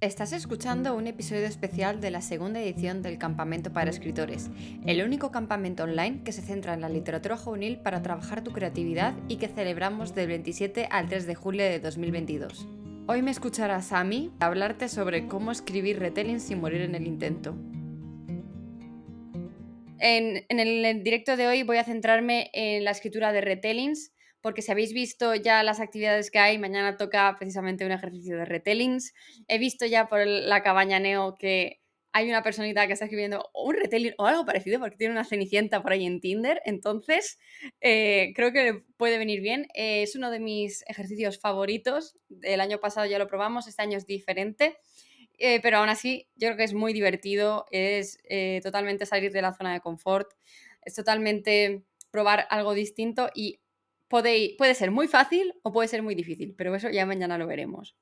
Estás escuchando un episodio especial de la segunda edición del Campamento para Escritores, el único campamento online que se centra en la literatura juvenil para trabajar tu creatividad y que celebramos del 27 al 3 de julio de 2022. Hoy me escucharás a mí hablarte sobre cómo escribir retelling sin morir en el intento. En, en el directo de hoy voy a centrarme en la escritura de retellings porque si habéis visto ya las actividades que hay, mañana toca precisamente un ejercicio de retellings. He visto ya por la cabaña Neo que hay una personita que está escribiendo un retelling o algo parecido porque tiene una cenicienta por ahí en Tinder, entonces eh, creo que puede venir bien. Eh, es uno de mis ejercicios favoritos. El año pasado ya lo probamos, este año es diferente. Eh, pero aún así, yo creo que es muy divertido, es totalmente salir de la zona de confort, es totalmente probar algo distinto y puede ser muy fácil o puede ser muy difícil, pero eso ya mañana lo veremos.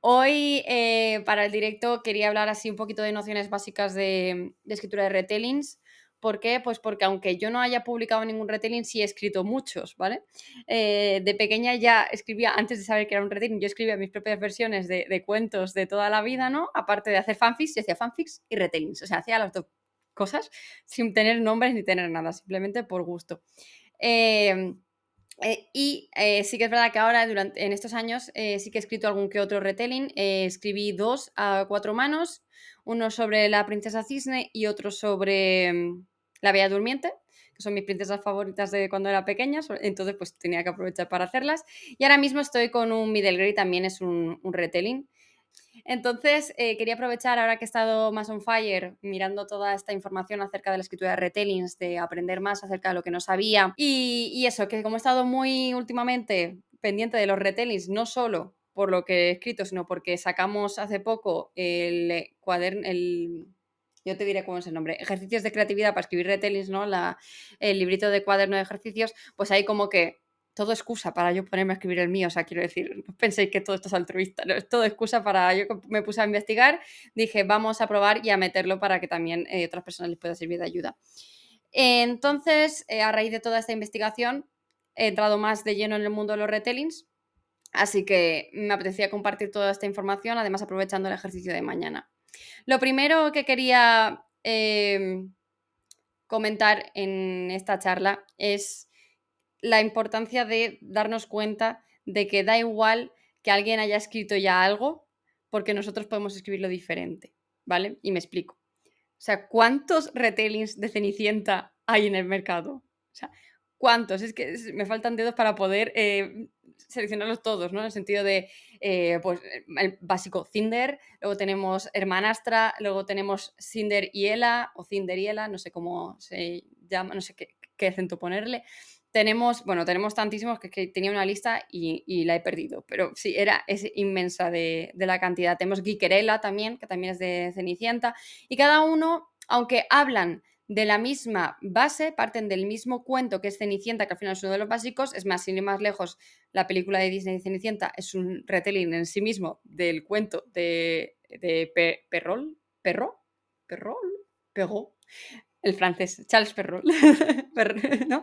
Hoy, eh, para el directo, quería hablar así un poquito de nociones básicas de, escritura de retellings. ¿Por qué? Pues porque aunque yo no haya publicado ningún retelling, sí he escrito muchos, ¿vale? Eh, de pequeña ya escribía, antes de saber que era un retelling, yo escribía mis propias versiones de, de, cuentos de toda la vida, ¿no? Aparte de hacer fanfics, yo hacía fanfics y retellings, o sea, hacía las dos cosas sin tener nombres ni tener nada, simplemente por gusto. Eh, eh, y eh, sí que es verdad que ahora, durante, en estos años, eh, sí que he escrito algún que otro retelling. escribí dos a cuatro manos, uno sobre la princesa cisne y otro sobre mm, la bella durmiente, que son mis princesas favoritas de cuando era pequeña, entonces pues tenía que aprovechar para hacerlas. Y ahora mismo estoy con un middle grade, también es un, un retelling. Entonces, eh, quería aprovechar ahora que he estado más on fire mirando toda esta información acerca de la escritura de retellings, de aprender más acerca de lo que no sabía. Y, eso, que como he estado muy últimamente pendiente de los retellings, no solo por lo que he escrito, sino porque sacamos hace poco el cuaderno, el, yo te diré cómo es el nombre, ejercicios de creatividad para escribir retellings, ¿no? La, el librito de cuaderno de ejercicios, pues ahí como que todo excusa para yo ponerme a escribir el mío. O sea, quiero decir, no penséis que todo esto es altruista, es todo excusa para. Yo me puse a investigar, dije, vamos a probar y a meterlo para que también eh, otras personas les pueda servir de ayuda. Entonces, eh, a raíz de toda esta investigación, he entrado más de lleno en el mundo de los retellings. Así que me apetecía compartir toda esta información, además aprovechando el ejercicio de mañana. Lo primero que quería em, comentar en esta charla es la importancia de darnos cuenta de que da igual que alguien haya escrito ya algo, porque nosotros podemos escribirlo diferente, ¿vale? Y me explico. O sea, ¿cuántos retellings de Cenicienta hay en el mercado? O sea, ¿cuántos? Es que me faltan dedos para poder eh, seleccionarlos todos, ¿no? En el sentido de, eh, pues, el básico Cinder, luego tenemos Hermanastra, luego tenemos Cinder y Ela, o Cinder y Ela, no sé cómo se llama, no sé qué, qué acento ponerle tenemos, bueno, tenemos tantísimos que, tenía una lista y, la he perdido, pero sí, era es inmensa de, la cantidad. Tenemos Gikerella también, que también es de Cenicienta, y cada uno, aunque hablan de la misma base, parten del mismo cuento que es Cenicienta, que al final es uno de los básicos, es más, sin ir más lejos, la película de Disney Cenicienta es un retelling en sí mismo del cuento de, de Perrol, Perro, Perrol, Perro, el francés, Charles Perrault, ¿no?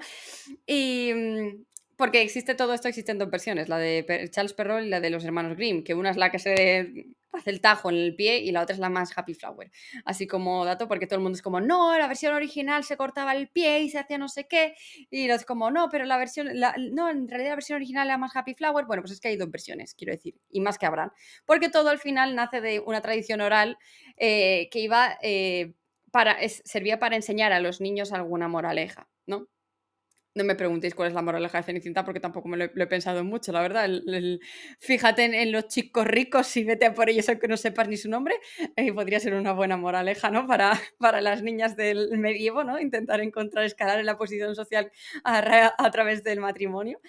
Y mm, porque existe todo esto, existen dos versiones, la de Charles Perrault y la de los hermanos Grimm, que una es la que se hace el tajo en el pie y la otra es la más Happy Flower. Así como dato, porque todo el mundo es como, no, la versión original se cortaba el pie y se hacía no sé qué, y es como, no, pero la versión, no, en realidad la versión original era más Happy Flower. Bueno, pues es que hay dos versiones, quiero decir, y más que habrán, porque todo al final nace de una tradición oral eh, que iba... Eh, servía para enseñar a los niños alguna moraleja, ¿no? No me preguntéis cuál es la moraleja de Cenicienta porque tampoco me lo he, pensado mucho, la verdad. fíjate en, los chicos ricos y vete a por ellos aunque no sepas ni su nombre. Eh, podría ser una buena moraleja, ¿no? Para, para las niñas del medievo, ¿no? Intentar encontrar, escalar en la posición social a, través del matrimonio.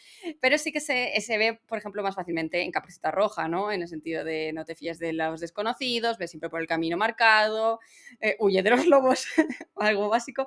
Pero sí que se, se, ve, por ejemplo, más fácilmente en Capricita Roja, ¿no? En el sentido de no te fíes de los desconocidos, ve siempre por el camino marcado, eh, huye de los lobos, algo básico.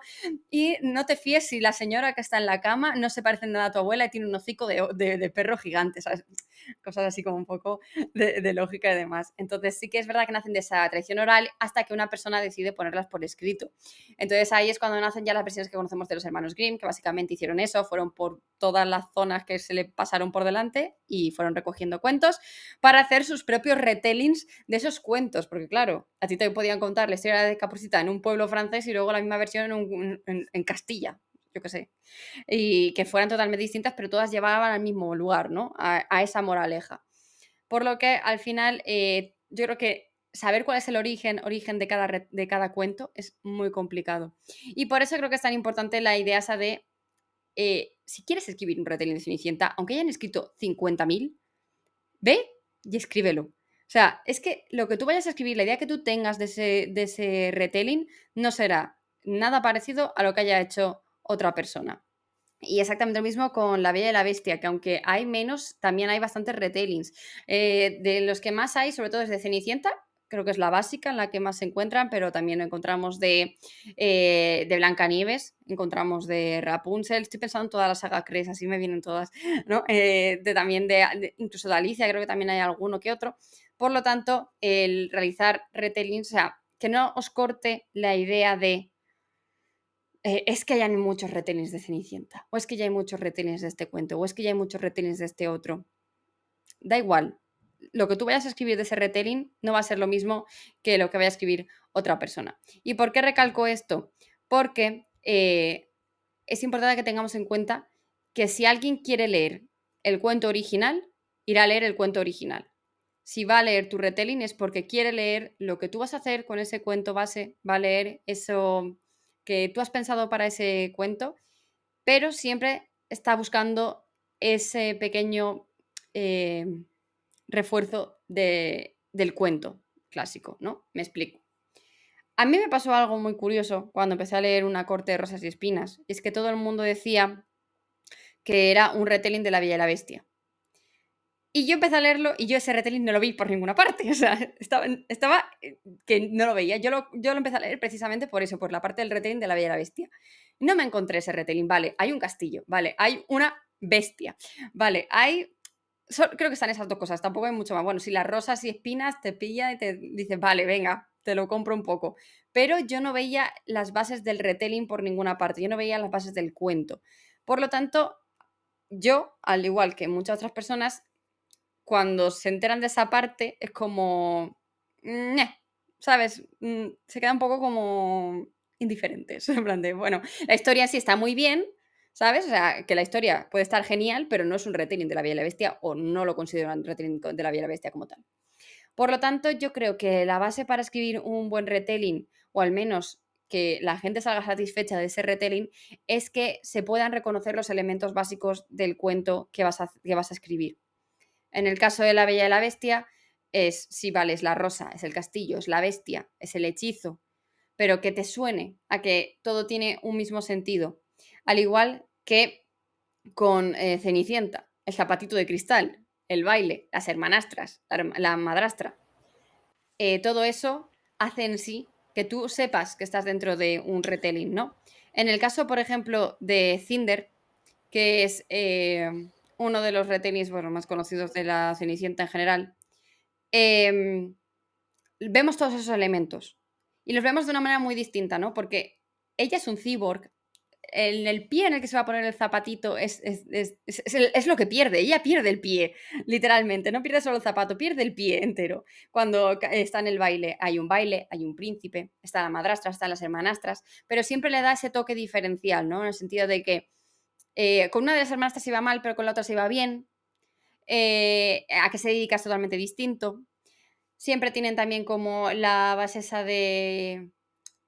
Y no te fíes si la señora que está en la casa no se parece nada a tu abuela y tiene un hocico de, perro gigante, ¿sabes? Cosas así como un poco de, lógica y demás. Entonces sí que es verdad que nacen de esa tradición oral hasta que una persona decide ponerlas por escrito. Entonces ahí es cuando nacen ya las versiones que conocemos de los hermanos Grimm, que básicamente hicieron eso, fueron por todas las zonas que se le pasaron por delante y fueron recogiendo cuentos para hacer sus propios retellings de esos cuentos, porque claro, a ti te podían contar la historia de Capucita en un pueblo francés y luego la misma versión en, Castilla, yo qué sé, y que fueran totalmente distintas, pero todas llevaban al mismo lugar, ¿no? A, esa moraleja. Por lo que al final eh, yo creo que saber cuál es el origen, origen de cada, de cada cuento es muy complicado. Y por eso creo que es tan importante la idea esa de, eh, si quieres escribir un retelling de Cenicienta, aunque hayan escrito 50.000, ve y escríbelo. O sea, es que lo que tú vayas a escribir, la idea que tú tengas de ese, de ese retelling, no será nada parecido a lo que haya hecho otra persona. Y exactamente lo mismo con La Bella y la Bestia, que aunque hay menos, también hay bastantes retellings. Eh, de los que más hay, sobre todo es de Cenicienta, creo que es la básica en la que más se encuentran, pero también encontramos de, eh, de Blancanieves, encontramos de Rapunzel, estoy pensando en toda la saga Cres, así me vienen todas, ¿no? Eh, de, también de, incluso de Alicia, creo que también hay alguno que otro. Por lo tanto, el realizar retellings, o sea, que no os corte la idea de eh, es que hay muchos retellings de Cenicienta, o es que ya hay muchos retellings de este cuento, o es que ya hay muchos retellings de este otro. Da igual, lo que tú vayas a escribir de ese retelling no va a ser lo mismo que lo que vaya a escribir otra persona. ¿Y por qué recalco esto? Porque eh, es importante que tengamos en cuenta que si alguien quiere leer el cuento original, irá a leer el cuento original. Si va a leer tu retelling es porque quiere leer lo que tú vas a hacer con ese cuento base, va a leer eso que tú has pensado para ese cuento, pero siempre está buscando ese pequeño eh, refuerzo del cuento clásico, ¿no? Me explico. A mí me pasó algo muy curioso cuando empecé a leer Una corte de rosas y espinas, es que todo el mundo decía que era un retelling de La Bella y la Bestia. Y yo empecé a leerlo y yo ese retelling no lo vi por ninguna parte. O sea, estaba, estaba eh, que no lo veía. Yo lo, yo lo empecé a leer precisamente por eso, por la parte del retelling de La Bella y la Bestia. No me encontré ese retelling. Vale, hay un castillo. Vale, hay una bestia. Vale, hay creo que están esas dos cosas, tampoco hay mucho más. Bueno, si las rosas y espinas te pilla y te dice, vale, venga, te lo compro un poco. Pero yo no veía las bases del retelling por ninguna parte, yo no veía las bases del cuento. Por lo tanto, yo, al igual que muchas otras personas, cuando se enteran de esa parte, es como, ¿sabes? Mm, se queda un poco como indiferentes. En plan de, bueno, la historia sí está muy bien, ¿Sabes? O sea, que la historia puede estar genial, pero no es un retelling de la Bella y la Bestia o no lo considero un retelling de la Bella y la Bestia como tal. Por lo tanto, yo creo que la base para escribir un buen retelling, o al menos que la gente salga satisfecha de ese retelling, es que se puedan reconocer los elementos básicos del cuento que vas que vas a escribir. En el caso de la Bella y la Bestia, es, si vale, es la rosa, es el castillo, es la bestia, es el hechizo, pero que te suene a que todo tiene un mismo sentido al igual que con eh, Cenicienta, el zapatito de cristal, el baile, las hermanastras, la, madrastra. Eh, todo eso hace en sí que tú sepas que estás dentro de un retelling, ¿no? En el caso, por ejemplo, de Cinder, que es eh, uno de los retellings bueno, más conocidos de la Cenicienta en general, em, vemos todos esos elementos y los vemos de una manera muy distinta, ¿no? Porque ella es un cyborg, en el pie en el que se va a poner el zapatito es, es, lo que pierde. Ella pierde el pie, literalmente. No pierde solo el zapato, pierde el pie entero. Cuando está en el baile, hay un baile, hay un príncipe, está la madrastra, están las hermanastras, pero siempre le da ese toque diferencial, ¿no? En el sentido de que eh, con una de las hermanastras se iba mal, pero con la otra se iba bien. Eh, a que se dedica es totalmente distinto. Siempre tienen también como la base esa de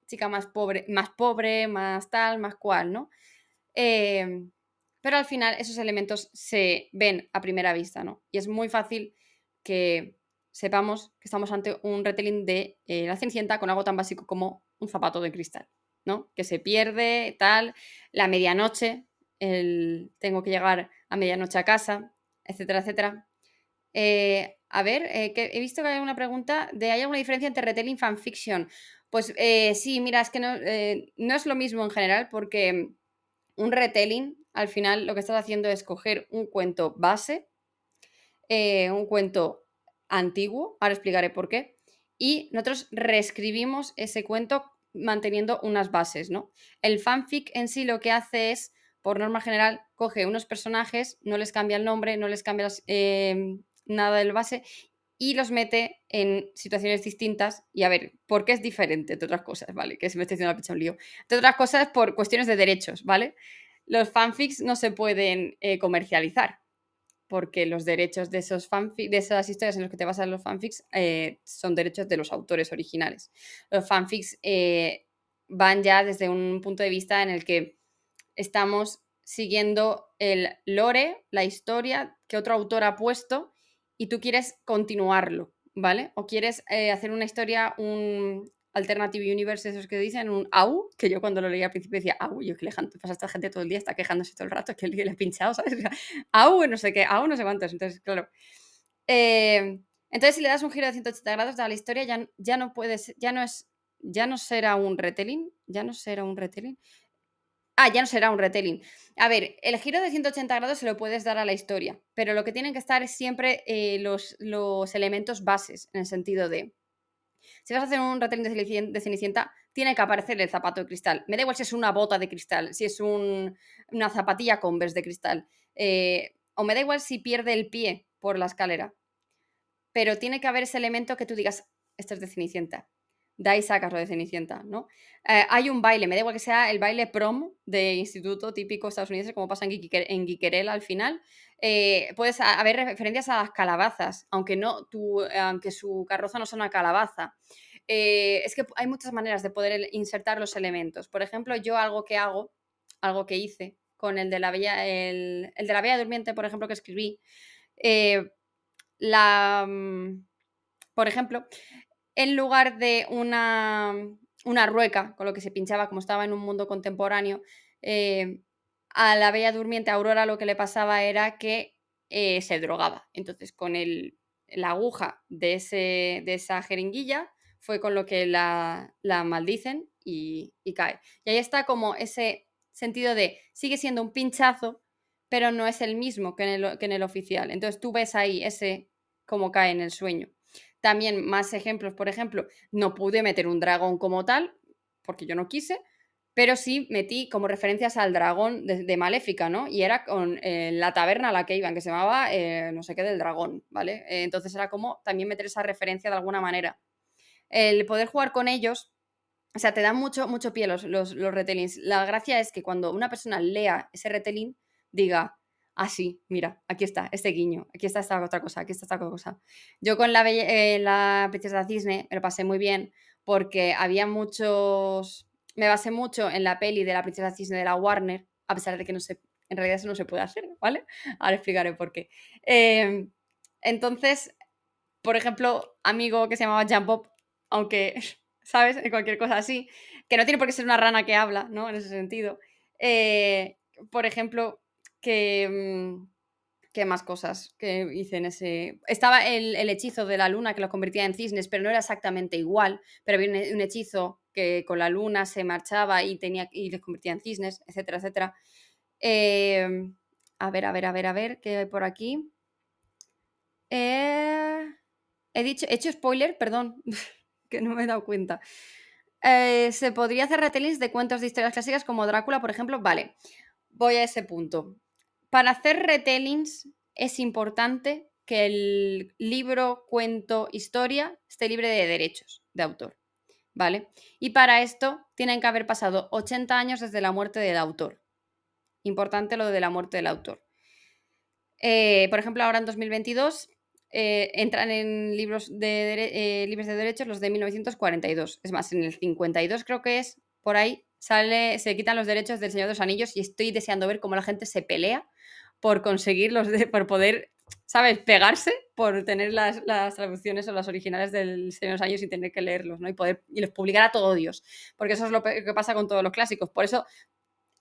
chica más pobre, más pobre, más tal, más cual, ¿no? Em, pero al final esos elementos se ven a primera vista, ¿no? Y es muy fácil que sepamos que estamos ante un retelling de eh, la Cenicienta con algo tan básico como un zapato de cristal, ¿no? Que se pierde, tal, la medianoche, el tengo que llegar a medianoche a casa, etcétera, etcétera. Eh, a ver, eh, que he visto que hay una pregunta de ¿hay alguna diferencia entre retelling y fanfiction? Pues eh, sí, mira, es que no, no, es lo mismo en general porque un retelling al final lo que estás haciendo es coger un cuento base, un cuento antiguo, ahora explicaré por qué, y nosotros reescribimos ese cuento manteniendo unas bases, ¿no? El fanfic en sí lo que hace es, por norma general, coge unos personajes, no les cambia el nombre, no les cambia em, nada del base y los mete en situaciones distintas. Y a ver, ¿por qué es diferente? De otras cosas, ¿vale? Que se me estoy haciendo la picha un lío. De otras cosas, por cuestiones de derechos, ¿vale? Los fanfics no se pueden eh, comercializar porque los derechos de, esos fanfic, de esas historias en las que te basan los fanfics eh, son derechos de los autores originales. Los fanfics eh, van ya desde un punto de vista en el que estamos siguiendo el lore, la historia que otro autor ha puesto y tú quieres continuarlo, ¿vale? O quieres eh, hacer una historia, un, Alternative Universe, esos que dicen, un AU, que yo cuando lo leía al principio decía, AU, yo que le pasa esta gente todo el día, está quejándose todo el rato, que le he pinchado, ¿sabes? AU, no sé qué, AU, no sé cuántos, entonces, claro. Eh, entonces, si le das un giro de 180 grados a la historia, ya, ya no puedes, ya no es, ya no será un retelling, ya no será un retelling. Ah, ya no será un retelling. A ver, el giro de 180 grados se lo puedes dar a la historia, pero lo que tienen que estar es siempre eh, los, los elementos bases, en el sentido de si vas a hacer un retelling de Cenicienta, tiene que aparecer el zapato de cristal. Me da igual si es una bota de cristal, si es una zapatilla Converse de cristal. Eh, o me da igual si pierde el pie por la escalera. Pero tiene que haber ese elemento que tú digas, esto es de Cenicienta. De ahí sacas lo de Cenicienta, ¿no? Eh, hay un baile, me da igual que sea el baile prom de instituto típico estadounidense, como pasa en, Guiquerel al final. Eh, puedes haber referencias a las calabazas, aunque, no, aunque su carroza no sea una calabaza. Eh, es que hay muchas maneras de poder insertar los elementos. Por ejemplo, yo algo que hago, algo que hice con el de la Bella, el, de la Bella Durmiente, por ejemplo, que escribí, la, mm, por ejemplo, en lugar de una, una rueca, con lo que se pinchaba como estaba en un mundo contemporáneo, eh, a la Bella Durmiente, Aurora, lo que le pasaba era que eh, se drogaba. Entonces, con el, la aguja de, ese, de esa jeringuilla fue con lo que la, la maldicen y, cae. Y ahí está como ese sentido de sigue siendo un pinchazo, pero no es el mismo que en el, que en el oficial. Entonces tú ves ahí ese como cae en el sueño. También más ejemplos, por ejemplo, no pude meter un dragón como tal, porque yo no quise, pero sí metí como referencias al dragón de, Maléfica, ¿no? Y era con eh, la taberna a la que iban, que se llamaba eh, no sé qué del dragón, ¿vale? Eh, entonces era como también meter esa referencia de alguna manera. El poder jugar con ellos, o sea, te dan mucho, mucho pie los, los, los. La gracia es que cuando una persona lea ese retelling, diga, ah, sí, mira, aquí está, este guiño, aquí está esta otra cosa, aquí está esta otra cosa. Yo con la, eh, la Princesa Cisne me lo pasé muy bien porque había muchos, me basé mucho en la peli de la Princesa Cisne de la Warner, a pesar de que no se, en realidad eso no se puede hacer, ¿vale? Ahora explicaré por qué. Em, entonces, por ejemplo, amigo que se llamaba Jump aunque, ¿sabes? En cualquier cosa así, que no tiene por qué ser una rana que habla, ¿no? En ese sentido. Eh, por ejemplo, que... Mm, ¿Qué más cosas que hice en ese...? Estaba el, hechizo de la luna que lo convertía en cisnes, pero no era exactamente igual, pero había un, hechizo que con la luna se marchaba y, tenía, y les convertía en cisnes, etcétera, etcétera. Em, a ver, a ver, a ver, a ver, ¿qué hay por aquí? Eh, he dicho, he hecho spoiler, perdón, que no me he dado cuenta. Eh, se podría hacer retellings de cuentos de historias clásicas como Drácula, por ejemplo. Vale, voy a ese punto para hacer retellings es importante que el libro, cuento, historia esté libre de derechos de autor, ¿vale? Y para esto tienen que haber pasado 80 años desde la muerte del autor. Importante lo de la muerte del autor. Eh, por ejemplo, ahora en 2022 eh, entran en libros de, eh, libres de derechos los de 1942. Es más, en el 52 creo que es, por ahí, sale, se quitan los derechos del Señor de los Anillos y estoy deseando ver cómo la gente se pelea por conseguirlos, por poder, ¿sabes?, pegarse por tener las, traducciones o las originales del Señor de los Años y tener que leerlos, ¿no? Y poder y los publicar a todo Dios. Porque eso es lo que pasa con todos los clásicos. Por eso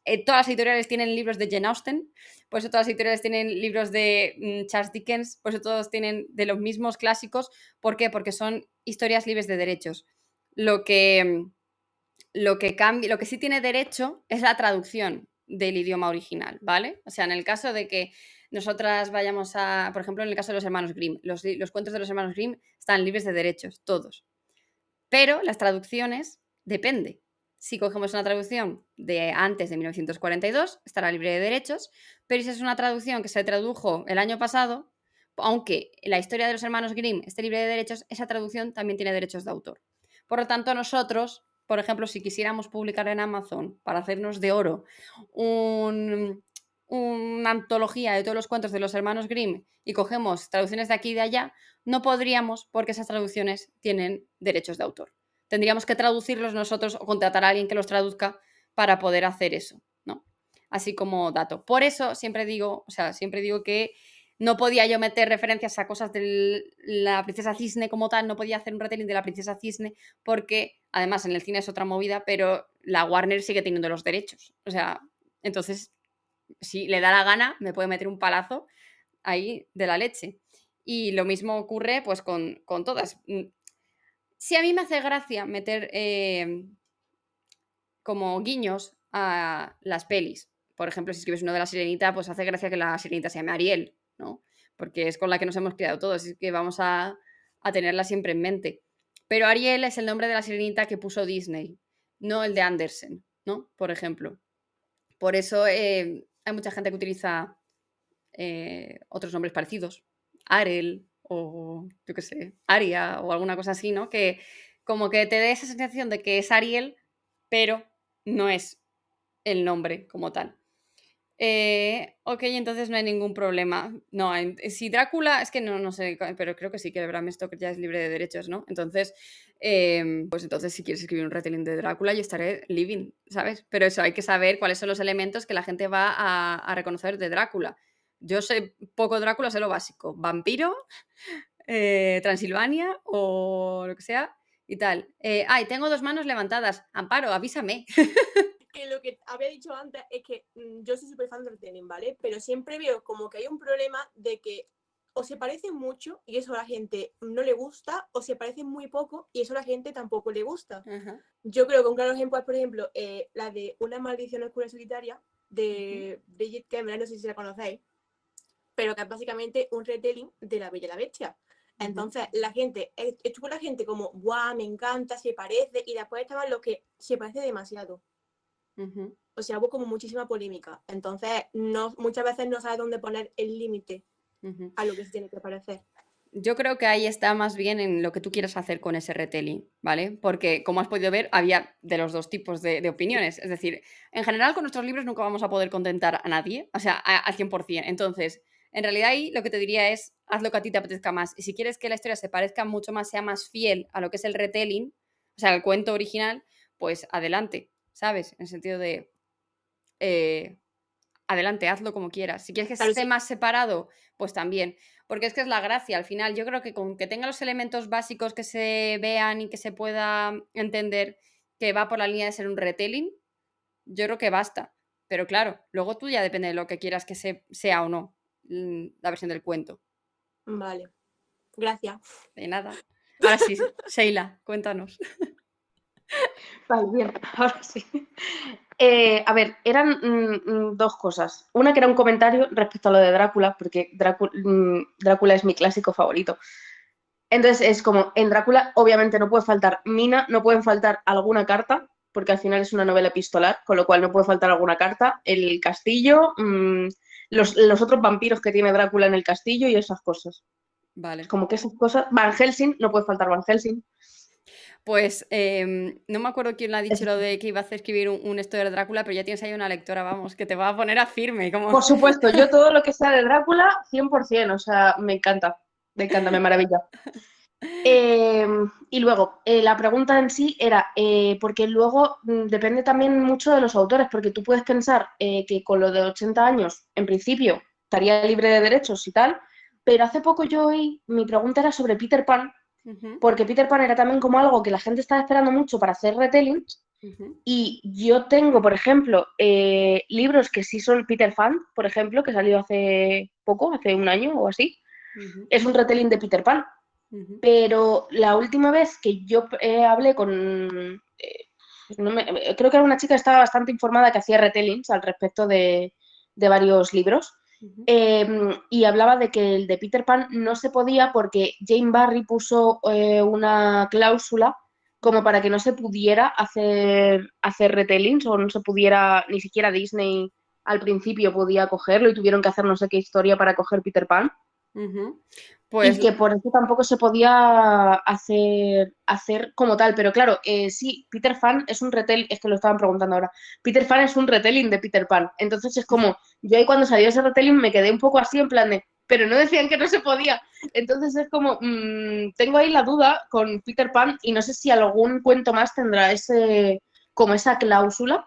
eh, todas las editoriales tienen libros de Jane Austen, por eso todas las editoriales tienen libros de mm, Charles Dickens, por eso todos tienen de los mismos clásicos. ¿Por qué? Porque son historias libres de derechos. Lo que, lo que, cambia, lo que sí tiene derecho es la traducción del idioma original, ¿vale? O sea, en el caso de que nosotras vayamos a, por ejemplo, en el caso de los hermanos Grimm, los, cuentos de los hermanos Grimm están libres de derechos, todos. Pero las traducciones depende. Si cogemos una traducción de antes de 1942, estará libre de derechos, pero si es una traducción que se tradujo el año pasado, aunque la historia de los hermanos Grimm esté libre de derechos, esa traducción también tiene derechos de autor. Por lo tanto, nosotros, por ejemplo, si quisiéramos publicar en Amazon para hacernos de oro una antología de todos los cuentos de los hermanos Grimm y cogemos traducciones de aquí y de allá, no podríamos porque esas traducciones tienen derechos de autor. Tendríamos que traducirlos nosotros o contratar a alguien que los traduzca para poder hacer eso, ¿no? Así como dato. Por eso siempre digo, o sea, siempre digo que no podía yo meter referencias a cosas de la princesa cisne como tal, no podía hacer un retelling de la princesa cisne porque además en el cine es otra movida, pero la Warner sigue teniendo los derechos. O sea, entonces, si le da la gana, me puede meter un palazo ahí de la leche. Y lo mismo ocurre pues con, todas. Mm, si a mí me hace gracia meter em, como guiños a las pelis, por ejemplo, si escribes uno de la sirenita, pues hace gracia que la sirenita se llame Ariel, ¿no? Porque es con la que nos hemos criado todos, y que vamos a, tenerla siempre en mente. Pero Ariel es el nombre de la sirenita que puso Disney, no el de Andersen, ¿no? Por ejemplo. Por eso eh, hay mucha gente que utiliza eh, otros nombres parecidos. Arel o yo qué sé, Aria o alguna cosa así, ¿no? Que como que te dé esa sensación de que es Ariel, pero no es el nombre como tal. Eh, ok, entonces no hay ningún problema. No, si Drácula, es que no, no sé, pero creo que sí que Bram Stoker ya es libre de derechos, ¿no? Entonces, em, pues entonces si quieres escribir un retelling de Drácula, yo estaré living, ¿sabes? Pero eso hay que saber cuáles son los elementos que la gente va a, reconocer de Drácula. Yo sé poco Drácula, sé lo básico. Vampiro, eh, Transilvania o lo que sea y tal. Eh, ay, tengo dos manos levantadas. Amparo, avísame. que lo que había dicho antes es que mm, yo soy súper fan del retelling, ¿vale? Pero siempre veo como que hay un problema de que o se parecen mucho y eso a la gente no le gusta, o se parecen muy poco y eso a la gente tampoco le gusta. Yo creo que un claro ejemplo es, por ejemplo, eh, la de Una maldición oscura solitaria de Bridget Cameron, no sé si la conocéis, pero que es básicamente un retelling de La Bella y la Bestia. Entonces, la gente, estuvo la gente como, guau, me encanta, se parece, y después estaban los que se parece demasiado. O sea, hubo como muchísima polémica. Entonces, no, muchas veces no sabes dónde poner el límite a lo que se tiene que parecer. Yo creo que ahí está más bien en lo que tú quieras hacer con ese retelling, ¿vale? Porque, como has podido ver, había de los dos tipos de, opiniones. Es decir, en general con nuestros libros nunca vamos a poder contentar a nadie, o sea, al 100%. Entonces, en realidad ahí lo que te diría es, haz lo que a ti te apetezca más. Y si quieres que la historia se parezca mucho más, sea más fiel a lo que es el retelling, o sea, el cuento original, pues adelante. ¿Sabes? En el sentido de, eh, adelante, hazlo como quieras. Si quieres que esté más separado, pues también. Porque es que es la gracia, al final yo creo que con que tenga los elementos básicos que se vean y que se pueda entender que va por la línea de ser un retelling, yo creo que basta. Pero claro, luego tú ya depende de lo que quieras que sea o no mm, la versión del cuento. Vale, gracias. De nada. Ahora sí, Sheila, cuéntanos. Vale, bien, ahora sí. Eh, a ver, eran mm, mm, dos cosas. Una que era un comentario respecto a lo de Drácula, porque mm, Drácula, es mi clásico favorito. Entonces es como, en Drácula obviamente no puede faltar mina, no pueden faltar alguna carta, porque al final es una novela epistolar, con lo cual no puede faltar alguna carta, el castillo, los, los, otros vampiros que tiene Drácula en el castillo y esas cosas. Vale. Como que esas cosas, Van Helsing, no puede faltar Van Helsing. Pues em, no me acuerdo quién le ha dicho lo de que iba a escribir un, esto de Drácula, pero ya tienes ahí una lectora, vamos, que te va a poner a firme. Como... Por supuesto, yo todo lo que sea de Drácula, 100%, o sea, me encanta, me encanta, me maravilla. Em, y luego, eh, la pregunta en sí era, eh, porque luego mm, depende también mucho de los autores, porque tú puedes pensar eh, que con lo de 80 años, en principio, estaría libre de derechos y tal, pero hace poco yo oí, mi pregunta era sobre Peter Pan, porque Peter Pan era también como algo que la gente estaba esperando mucho para hacer retellings. Y yo tengo, por ejemplo, eh, libros que sí son Peter Pan, por ejemplo, que salió hace poco, hace un año o así. Es un retelling de Peter Pan. Pero la última vez que yo eh, hablé con, eh, no me- creo que era una chica que estaba bastante informada que hacía retellings al respecto de, de varios libros. Eh, y hablaba de que el de Peter Pan no se podía porque Jane Barry puso eh, una cláusula como para que no se pudiera hacer, hacer retellings o no se pudiera, ni siquiera Disney al principio podía cogerlo y tuvieron que hacer no sé qué historia para coger Peter Pan. Pues y que por eso tampoco se podía hacer, hacer como tal. Pero claro, eh, sí, Peter Pan es un retelling, es que lo estaban preguntando ahora. Peter Pan es un retelling de Peter Pan. Entonces es como, yo ahí cuando salió ese retelling me quedé un poco así en plan de, pero no decían que no se podía. Entonces es como, mm, tengo ahí la duda con Peter Pan y no sé si algún cuento más tendrá ese, como esa cláusula.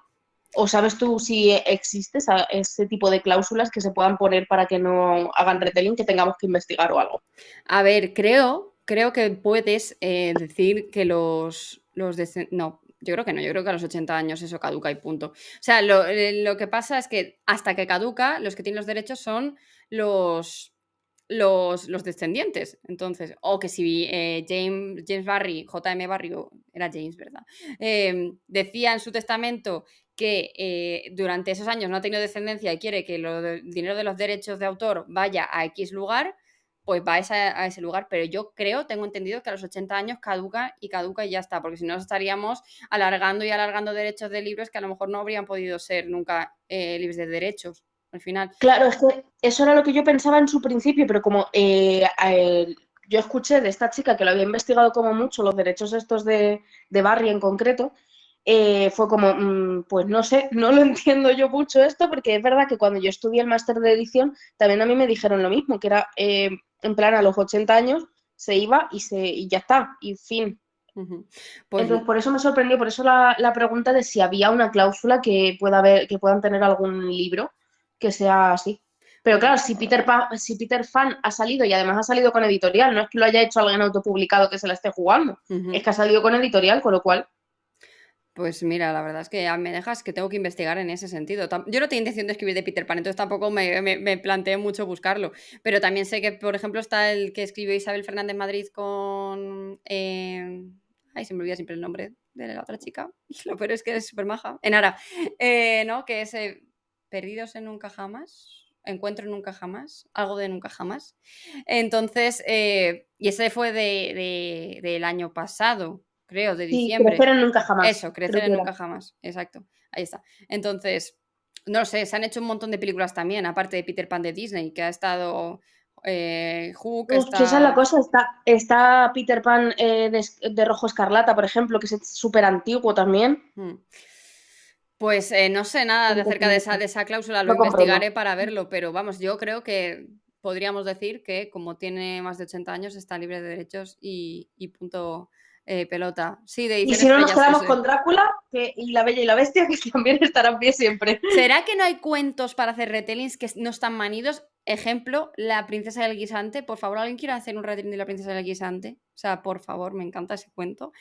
¿O sabes tú si existe ese tipo de cláusulas que se puedan poner para que no hagan retelling, que tengamos que investigar o algo? A ver, creo, creo que puedes eh, decir que los, los No, yo creo que no, yo creo que a los 80 años eso caduca y punto. O sea, lo, eh, lo que pasa es que hasta que caduca, los que tienen los derechos son los, los, los descendientes. Entonces, o que si eh, James, James Barry, JM Barry, era James, ¿verdad? Eh, decía en su testamento que eh, durante esos años no ha tenido descendencia y quiere que el dinero de los derechos de autor vaya a X lugar, pues va a, ese lugar. Pero yo creo, tengo entendido que a los 80 años caduca y caduca y ya está, porque si no estaríamos alargando y alargando derechos de libros que a lo mejor no habrían podido ser nunca eh, libres de derechos al final. Claro, es que eso era lo que yo pensaba en su principio, pero como eh, yo escuché de esta chica que lo había investigado como mucho, los derechos estos de, de Barry en concreto, eh, fue como, mm, pues no sé, no lo entiendo yo mucho esto, porque es verdad que cuando yo estudié el máster de edición, también a mí me dijeron lo mismo, que era eh, en plan a los 80 años se iba y, se, y ya está, y fin. Pues Entonces, por eso me sorprendió, por eso la, la pregunta de si había una cláusula que pueda haber, que puedan tener algún libro que sea así. Pero claro, si Peter Pan, si Peter Fan ha salido y además ha salido con editorial, no es que lo haya hecho alguien autopublicado que se la esté jugando, es que ha salido con editorial, con lo cual, Pues mira, la verdad es que ya me dejas que tengo que investigar en ese sentido. Yo no tengo intención de escribir de Peter Pan, entonces tampoco me, me, planteé mucho buscarlo. Pero también sé que, por ejemplo, está el que escribió Isabel Fernández Madrid con... eh, Ay, se me olvida siempre el nombre de la otra chica. Lo peor es que es súper maja. Enara, eh, ¿no? Que es eh, Perdidos en Nunca Jamás. Encuentro en Nunca Jamás. Algo de Nunca Jamás. Entonces, eh, y ese fue de, de- del año pasado, creo, de sí, diciembre. crecer en nunca jamás. Eso, crecer en nunca jamás. Exacto. Ahí está. Entonces, no lo sé, se han hecho un montón de películas también, aparte de Peter Pan de Disney, que ha estado eh, Hook, Uf, que esa es la cosa, está, está Peter Pan eh, de, Rojo Escarlata, por ejemplo, que es súper antiguo también. Mm. Pues eh, no sé nada de acerca de esa, de esa cláusula, lo no investigaré para verlo, pero vamos, yo creo que podríamos decir que como tiene más de 80 años está libre de derechos y, y punto eh, pelota. Sí, de Y si no nos quedamos sí. con Drácula que, y La Bella y la Bestia, que también estarán pie siempre. ¿Será que no hay cuentos para hacer retellings que no están manidos? Ejemplo, La princesa del guisante. Por favor, ¿alguien quiere hacer un retelling de La princesa del guisante? O sea, por favor, me encanta ese cuento.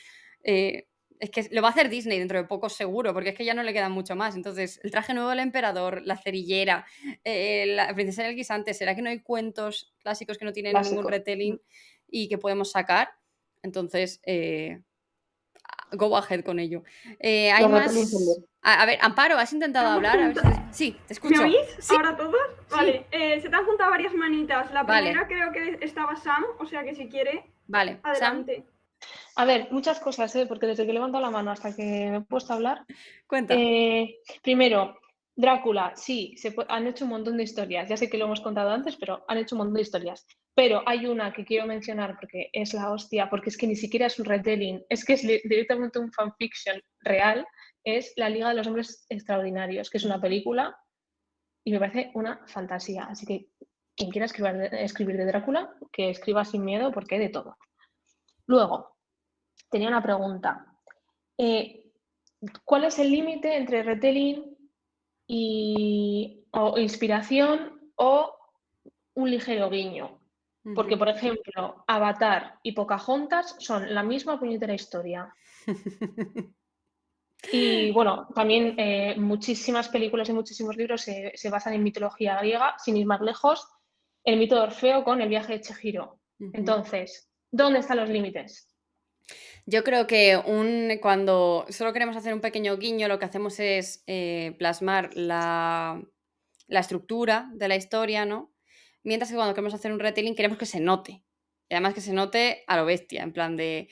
Eh, es que lo va a hacer Disney dentro de poco seguro, porque es que ya no le queda mucho más. Entonces, el traje nuevo del emperador, la cerillera, eh, la princesa del guisante, ¿será que no hay cuentos clásicos que no tienen ningún retelling y que podemos sacar? Entonces, eh, go ahead con ello. Eh, hay más... A, a ver, Amparo, ¿has intentado hablar? A ver si te- Sí, te ¿Me escucho. oís? Sí. ¿Ahora todos? Vale, eh, se te han juntado varias manitas. La Vale. primera creo que estaba Sam, o sea que si quiere, Vale, Sam, adelante. A ver, muchas cosas, ¿eh? porque desde que he levantado la mano hasta que me he puesto a hablar. cuenta. Eh, primero, Drácula, sí, se han hecho un montón de historias. Ya sé que lo hemos contado antes, pero han hecho un montón de historias. Pero hay una que quiero mencionar porque es la hostia, porque es que ni siquiera es un retelling, es que es directamente un fanfiction real. Es La Liga de los Hombres Extraordinarios, que es una película y me parece una fantasía. Así que quien quiera escribir de, escribir de Drácula, que escriba sin miedo porque de todo. Luego, tenía una pregunta. Eh, ¿Cuál es el límite entre retelling y o inspiración o un ligero guiño? Porque, por ejemplo, Avatar y Pocahontas son la misma puñetera historia. Y bueno, también eh, muchísimas películas y muchísimos libros se, se basan en mitología griega, sin ir más lejos, el mito de Orfeo con el viaje de Chihiro. Ujú. Entonces, ¿dónde están los límites? Yo creo que un, cuando solo queremos hacer un pequeño guiño, lo que hacemos es eh, plasmar la, la estructura de la historia, ¿no? Mientras que cuando queremos hacer un retelling queremos que se note. Y además que se note a lo bestia, en plan de,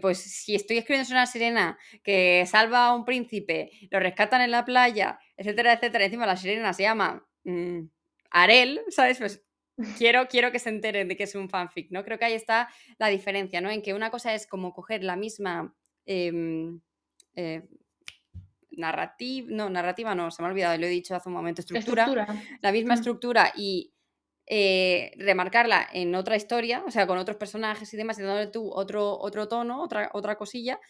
pues si estoy escribiendo una sirena que salva a un príncipe, lo rescatan en la playa, etcétera, etcétera, encima la sirena se llama mm, Arel, ¿sabes? Pues quiero, quiero que se enteren de que es un fanfic, ¿no? Creo que ahí está la diferencia, ¿no? En que una cosa es como coger la misma em, eh, narrativa, no, narrativa no, se me ha olvidado, lo he dicho hace un momento, estructura, Estructura. la misma Mm. estructura y eh, remarcarla en otra historia, o sea, con otros personajes y demás, y dándole tú otro, otro tono, otra, otra cosilla,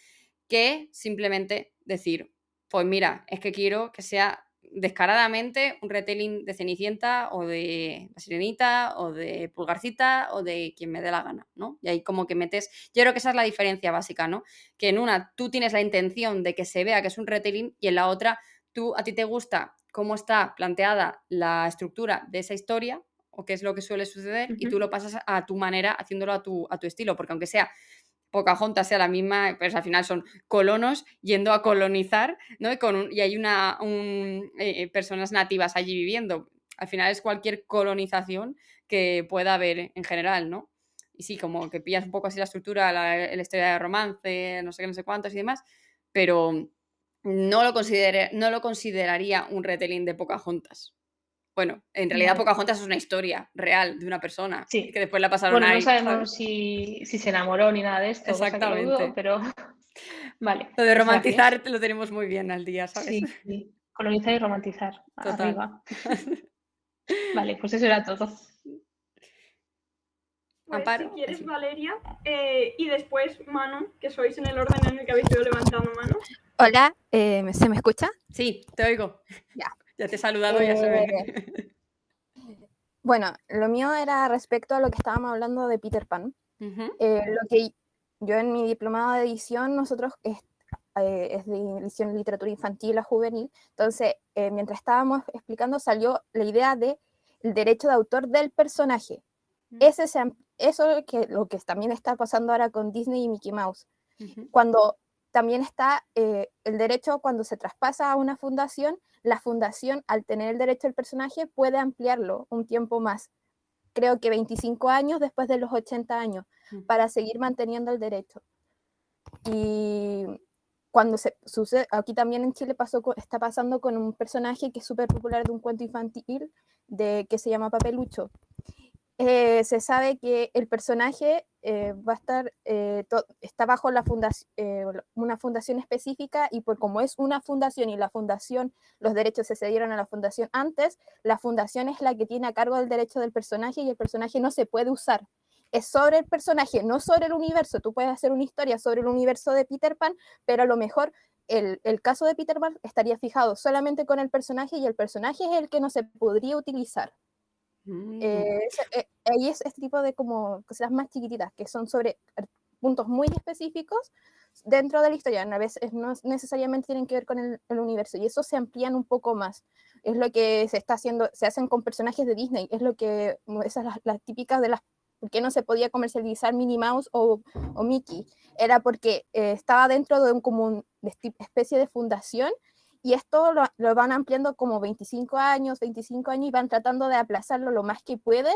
que simplemente decir, pues mira, es que quiero que sea descaradamente un retelling de Cenicienta o de La Sirenita o de Pulgarcita o de quien me dé la gana, ¿no? Y ahí como que metes, yo creo que esa es la diferencia básica, ¿no? Que en una tú tienes la intención de que se vea que es un retelling y en la otra tú a ti te gusta cómo está planteada la estructura de esa historia o qué es lo que suele suceder y tú lo pasas a tu manera haciéndolo a tu, a tu estilo, porque aunque sea Pocahontas sea la misma, pues al final son colonos yendo a colonizar, ¿no? Y, con y hay una, un, eh, personas nativas allí viviendo. Al final es cualquier colonización que pueda haber en general, ¿no? Y sí, como que pillas un poco así la estructura, la, la historia de romance, no sé qué, no sé cuántos y demás, pero no lo, no lo consideraría un retelling de Pocahontas. Bueno, en realidad. Pocahontas es una historia real de una persona Sí. que después la pasaron Bueno, no sabemos si, si se enamoró ni nada de esto, dudo, Exactamente. pero vale. Lo de pues romantizar lo tenemos muy bien al día, ¿sabes? Sí, sí. Colonizar y romantizar. Total. Arriba. Vale, pues eso era todo. Pues, Amparo, si quieres. Valeria. eh, y después, Manu, que sois en el orden en el que habéis ido levantando mano. Hola, eh, ¿se me escucha? Sí, te oigo. Ya. Ya te he saludado, ya se ve. Bueno, lo mío era respecto a lo que estábamos hablando de Peter Pan. Eh, lo que yo en mi diplomado de edición, nosotros es, eh, es de edición de literatura infantil a juvenil, entonces eh, mientras estábamos explicando salió la idea de el derecho de autor del personaje. Mm. Ese se eso que lo que también está pasando ahora con Disney y Mickey Mouse. cuando también está eh, el derecho cuando se traspasa a una fundación, la fundación al tener el derecho del personaje puede ampliarlo un tiempo más, creo que 25 años después de los 80 años, Mm. para seguir manteniendo el derecho. Y cuando se sucede, aquí también en Chile pasó, está pasando con un personaje que es súper popular de un cuento infantil de, que se llama Papelucho. Eh, se sabe que el personaje eh, va a estar, eh, está bajo la fundación, una fundación específica y por como es una fundación y la fundación, los derechos se cedieron a la fundación antes, la fundación es la que tiene a cargo del derecho del personaje y el personaje no se puede usar. Es sobre el personaje, no sobre el universo. Tú puedes hacer una historia sobre el universo de Peter Pan, pero a lo mejor el, el caso de Peter Pan estaría fijado solamente con el personaje y el personaje es el que no se podría utilizar. Mm, Eh, ese- eh, ahí es este tipo de como cosas más chiquititas que son sobre puntos muy específicos dentro de la historia. A veces no necesariamente tienen que ver con el, el universo y eso se amplían un poco más. Es lo que se está haciendo, se hacen con personajes de Disney. Es lo que, mm, esas las, las típicas de las, ¿por qué no se podía comercializar Minnie Mouse o, o Mickey? Era porque eh, estaba dentro de un como un- de esti- especie de fundación y esto lo, lo van ampliando como 25 años, 25 años y van tratando de aplazarlo lo más que pueden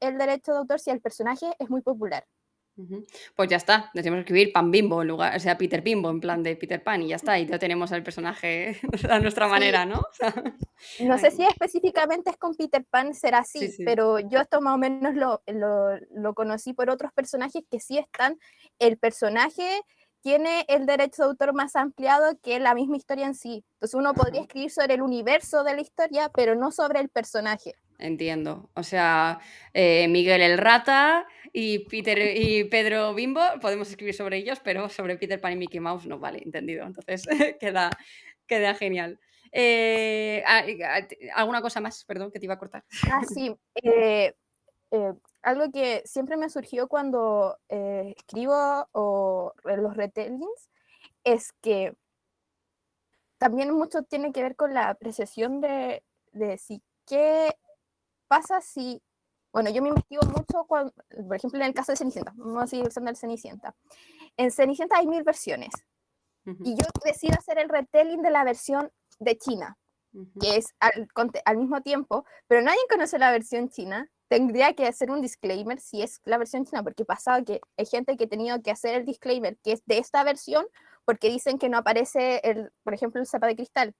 el derecho de autor si el personaje es muy popular. Pues ya está, decimos escribir Pan Bimbo en lugar, o sea, Peter Bimbo en plan de Peter Pan y ya está, y ya tenemos al personaje a nuestra Sí. manera, ¿no? No sé si específicamente es con Peter Pan, será así, Sí, sí. pero yo esto más o menos lo, lo, lo conocí por otros personajes que sí están, el personaje tiene el derecho de autor más ampliado que la misma historia en sí. Entonces uno podría escribir sobre el universo de la historia, pero no sobre el personaje. Entiendo. O sea, eh, Miguel el Rata y Peter y Pedro Bimbo podemos escribir sobre ellos, pero sobre Peter Pan y Mickey Mouse no vale, entendido. Entonces queda, queda genial. Eh, ah, ah, ¿Alguna cosa más? Perdón, que te iba a cortar. Ah, sí. eh, eh, algo que siempre me surgió cuando eh, escribo o los retellings es que también mucho tiene que ver con la apreciación de, de si qué pasa si bueno, yo me investigo mucho, cuando, por ejemplo, en el caso de Cenicienta, vamos a seguir usando el Cenicienta. En Cenicienta hay mil versiones y yo decido hacer el retelling de la versión de China, que es al, al mismo tiempo, pero nadie conoce la versión china. Tendría que hacer un disclaimer si es la versión china, porque pasado que hay gente que ha tenido que hacer el disclaimer que es de esta versión, porque dicen que no aparece, el, por ejemplo, el zapato de cristal,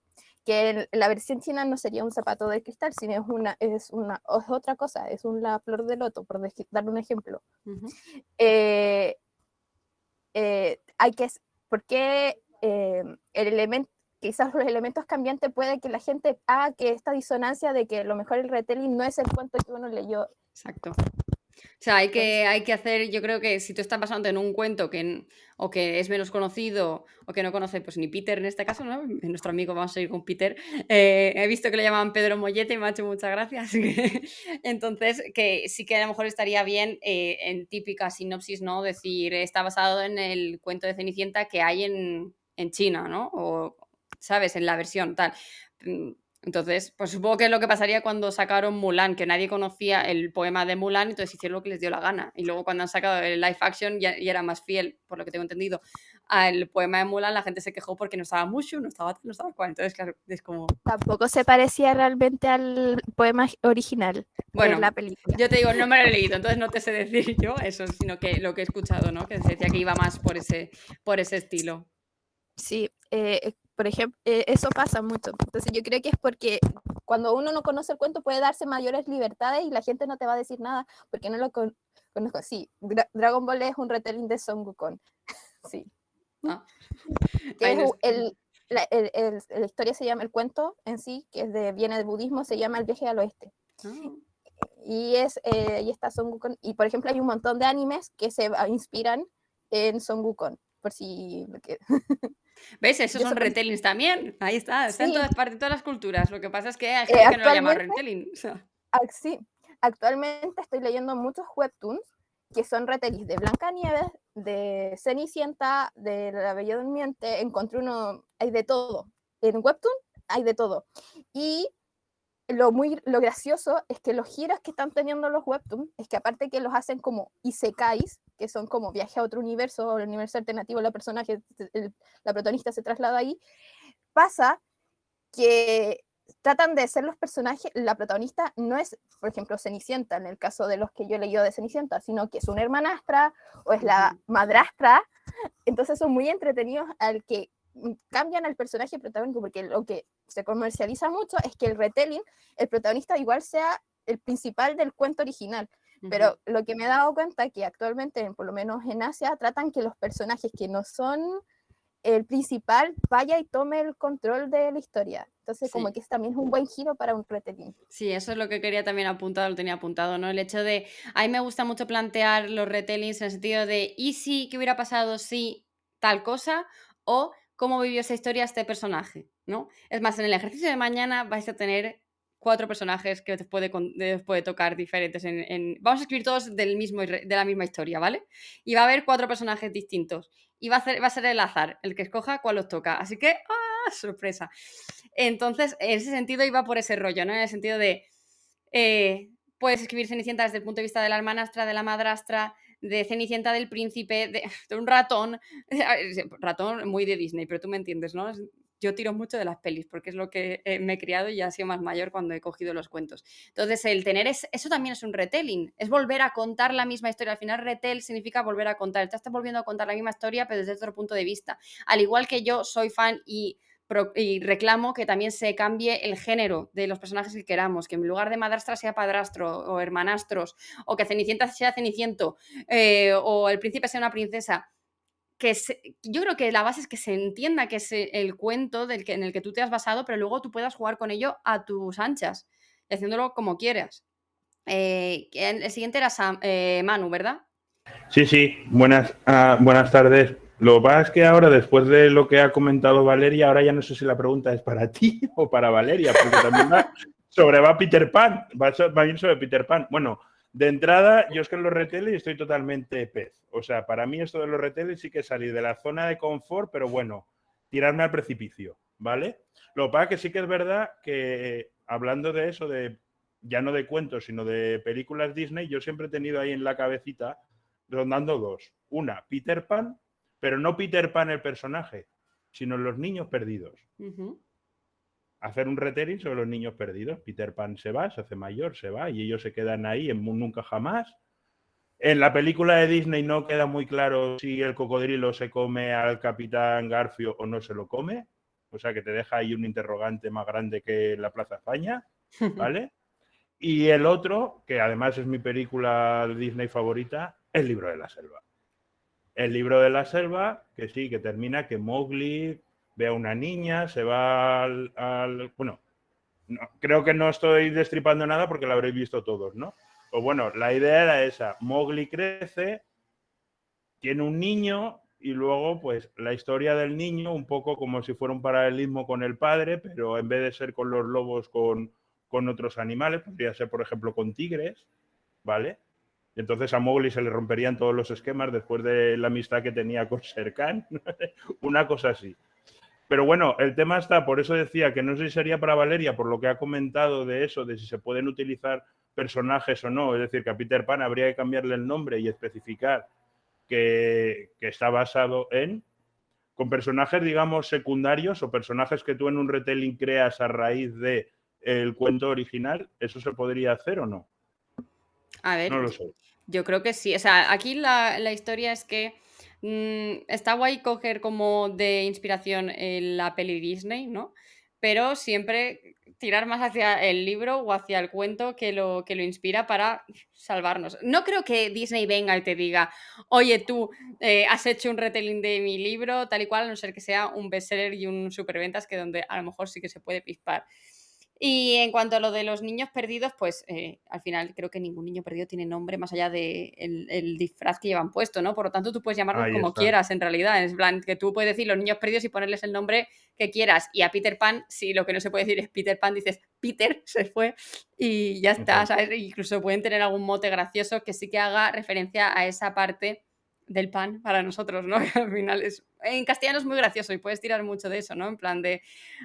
que el- la versión china no sería un zapato de cristal, sino es, una, es, una, es otra cosa, es una flor de loto, por dar un ejemplo. Ujú. Eh, eh, hay que, porque eh, el elemento, quizás los elementos cambiantes puede que la gente haga que esta disonancia de que a lo mejor el retelling no es el cuento que uno leyó. Exacto. O sea, hay que, hay que hacer, yo creo que si tú estás basándote en un cuento que, o que es menos conocido o que no conoce pues ni Peter en este caso, ¿no? Nuestro amigo, vamos a ir con Peter. eh, he visto que le llamaban Pedro Mollete y me ha hecho muchas gracias. Entonces, que sí que a lo mejor estaría bien eh, en típica sinopsis, ¿no? Decir, está basado en el cuento de Cenicienta que hay en, en China, ¿no? O, ¿sabes? En la versión tal. Mm, Entonces, pues supongo que es lo que pasaría cuando sacaron Mulan, que nadie conocía el poema de Mulan, entonces hicieron lo que les dio la gana. Y luego cuando han sacado el live action ya, y era más fiel, por lo que tengo entendido, al poema de Mulan, la gente se quejó porque no estaba Mushu, no estaba no estaba cual. Entonces, claro, es como... Tampoco se parecía realmente al poema original Bueno, de la película. yo te digo, no me lo he leído, entonces no te sé decir yo eso, sino que lo que he escuchado, ¿no? Que se decía que iba más por ese, por ese estilo. Sí, eh, por ejemplo, eh, eso pasa mucho. Entonces yo creo que es porque cuando uno no conoce el cuento puede darse mayores libertades y la gente no te va a decir nada porque no lo con- conozco. Sí, Dra- Dragon Ball es un retelling de Son Wukong. sí. Que es el, la, el- el- la historia se llama, el cuento en sí, que es de, viene del budismo, se llama El viaje al oeste. Ah. Y es, eh, y está Son Wukong. Y por ejemplo hay un montón de animes que se inspiran en Son Wukong. Por si lo que- ¿Ves? Esos Yo son retellings también. Ahí está, está en Sí. todas partes, en todas las culturas. Lo que pasa es que hay Eh, gente que no lo llama retelling. o sea. Ac- sí, actualmente estoy leyendo muchos webtoons que son retellings de Blancanieves, de Cenicienta, de La Bella Durmiente. Encontré uno, hay de todo. En webtoon hay de todo. Y lo muy lo gracioso es que los giros que están teniendo los webtoons es que aparte que los hacen como isekais, que son como viaje a otro universo, o el universo alternativo, la personaje, el- la protagonista se traslada ahí, pasa que tratan de ser los personajes, la protagonista no es, por ejemplo, Cenicienta, en el caso de los que yo he leído de Cenicienta, sino que es una hermanastra o es la madrastra, entonces son muy entretenidos al que cambian al personaje protagónico, porque lo que se comercializa mucho es que el retelling, el protagonista igual sea el principal del cuento original, pero lo que me he dado cuenta es que actualmente, en- por lo menos en Asia, tratan que los personajes que no son el principal vaya y tome el control de la historia. Entonces, como Sí. que es también es un buen giro para un retelling. Sí, eso es lo que quería también apuntar, lo tenía apuntado, ¿no? El hecho de, a mí me gusta mucho plantear los retellings en el sentido de, ¿y si, qué hubiera pasado si tal cosa? O cómo vivió esa historia este personaje, ¿no? Es más, en el ejercicio de mañana vais a tener cuatro personajes que os puede, puede tocar diferentes. En, Vamos a escribir todos del mismo, de la misma historia, ¿vale? Y va a haber cuatro personajes distintos. Y va a, ser, va a ser el azar, el que escoja cuál os toca. Así que, ¡ah! Sorpresa. Entonces, en ese sentido iba por ese rollo, ¿no? En el sentido de, eh, puedes escribir Cenicienta desde el punto de vista de la hermanastra, de la madrastra, de Cenicienta del príncipe, de, un ratón. Ratón muy de Disney, pero tú me entiendes, ¿no? Yo tiro mucho de las pelis porque es lo que eh, me he criado y ya he sido más mayor cuando he cogido los cuentos. Entonces, el tener es, eso también es un retelling, es volver a contar la misma historia. Al final, retell significa volver a contar. Te estás volviendo a contar la misma historia, pero desde otro punto de vista. Al igual que yo soy fan y y reclamo que también se cambie el género de los personajes que queramos, que en lugar de madrastra sea padrastro o hermanastros, o que Cenicienta sea Ceniciento, eh, o el príncipe sea una princesa. Que se- yo creo que la base es que se entienda que es eh, el cuento del que, en el que tú te has basado, pero luego tú puedas jugar con ello a tus anchas haciéndolo como quieras. Eh, el siguiente era Manu, ¿verdad? Sí, sí, buenas, ah, buenas tardes. Lo que pasa es que ahora, después de lo que ha comentado Valeria, ahora ya no sé si la pregunta es para ti o para Valeria, porque también va sobre va Peter Pan, va, va sobre Peter Pan. Bueno, de entrada, yo es que en los reteles estoy totalmente pez. O sea, para mí esto de los reteles sí que es salir de la zona de confort, pero bueno, tirarme al precipicio, ¿vale? Lo que pasa es que sí que es verdad que hablando de eso, de ya no de cuentos, sino de películas Disney, yo siempre he tenido ahí en la cabecita rondando dos. Una, Peter Pan, pero no Peter Pan el personaje, sino los niños perdidos. Hacer un retelling sobre los niños perdidos. Peter Pan se va, se hace mayor, se va y ellos se quedan ahí en un nunca jamás. En la película de Disney no queda muy claro si el cocodrilo se come al capitán Garfio o no se lo come. O sea que te deja ahí un interrogante más grande que la Plaza España, ¿vale? Y el otro, que además es mi película de Disney favorita, El libro de la selva. El libro de la selva, que sí, que termina que Mowgli ve a una niña, se va al... bueno, no- creo que no estoy destripando nada porque lo habréis visto todos, ¿no? O bueno, la idea era esa. Mowgli crece, tiene un niño y luego pues la historia del niño un poco como si fuera un paralelismo con el padre, pero en vez de ser con los lobos con, con otros animales, podría ser por ejemplo con tigres, ¿vale? Y entonces a Mowgli se le romperían todos los esquemas después de la amistad que tenía con Sher Khan, una cosa así. Pero bueno, el tema está, por eso decía que no sé si sería para Valeria, por lo que ha comentado de eso, de si se pueden utilizar personajes o no. Es decir, que a Peter Pan habría que cambiarle el nombre y especificar que, que está basado en, con personajes, digamos, secundarios o personajes que tú en un retelling creas a raíz de el cuento original, ¿eso se podría hacer o no? A ver, No lo sé. Yo creo que sí. O sea, aquí la, la historia es que mm, está guay coger como de inspiración eh, la peli Disney, ¿no? Pero siempre tirar más hacia el libro o hacia el cuento que lo, que lo inspira para salvarnos. No creo que Disney venga y te diga, oye, tú eh, has hecho un retelling de mi libro, tal y cual, a no ser que sea un bestseller y un superventas, que donde a lo mejor sí que se puede pispar. Y en cuanto a lo de los niños perdidos, pues eh, al final creo que ningún niño perdido tiene nombre más allá del de el disfraz que llevan puesto, ¿no? Por lo tanto, tú puedes llamarlos Ahí como está. quieras, en realidad. Es plan que tú puedes decir los niños perdidos y ponerles el nombre que quieras. Y a Peter Pan, si lo que no se puede decir es Peter Pan, dices Peter se fue y ya está. ¿sabes? Incluso pueden tener algún mote gracioso que sí que haga referencia a esa parte del pan para nosotros, ¿no? Que al final es. En castellano es muy gracioso y puedes tirar mucho de eso, ¿no? En plan de.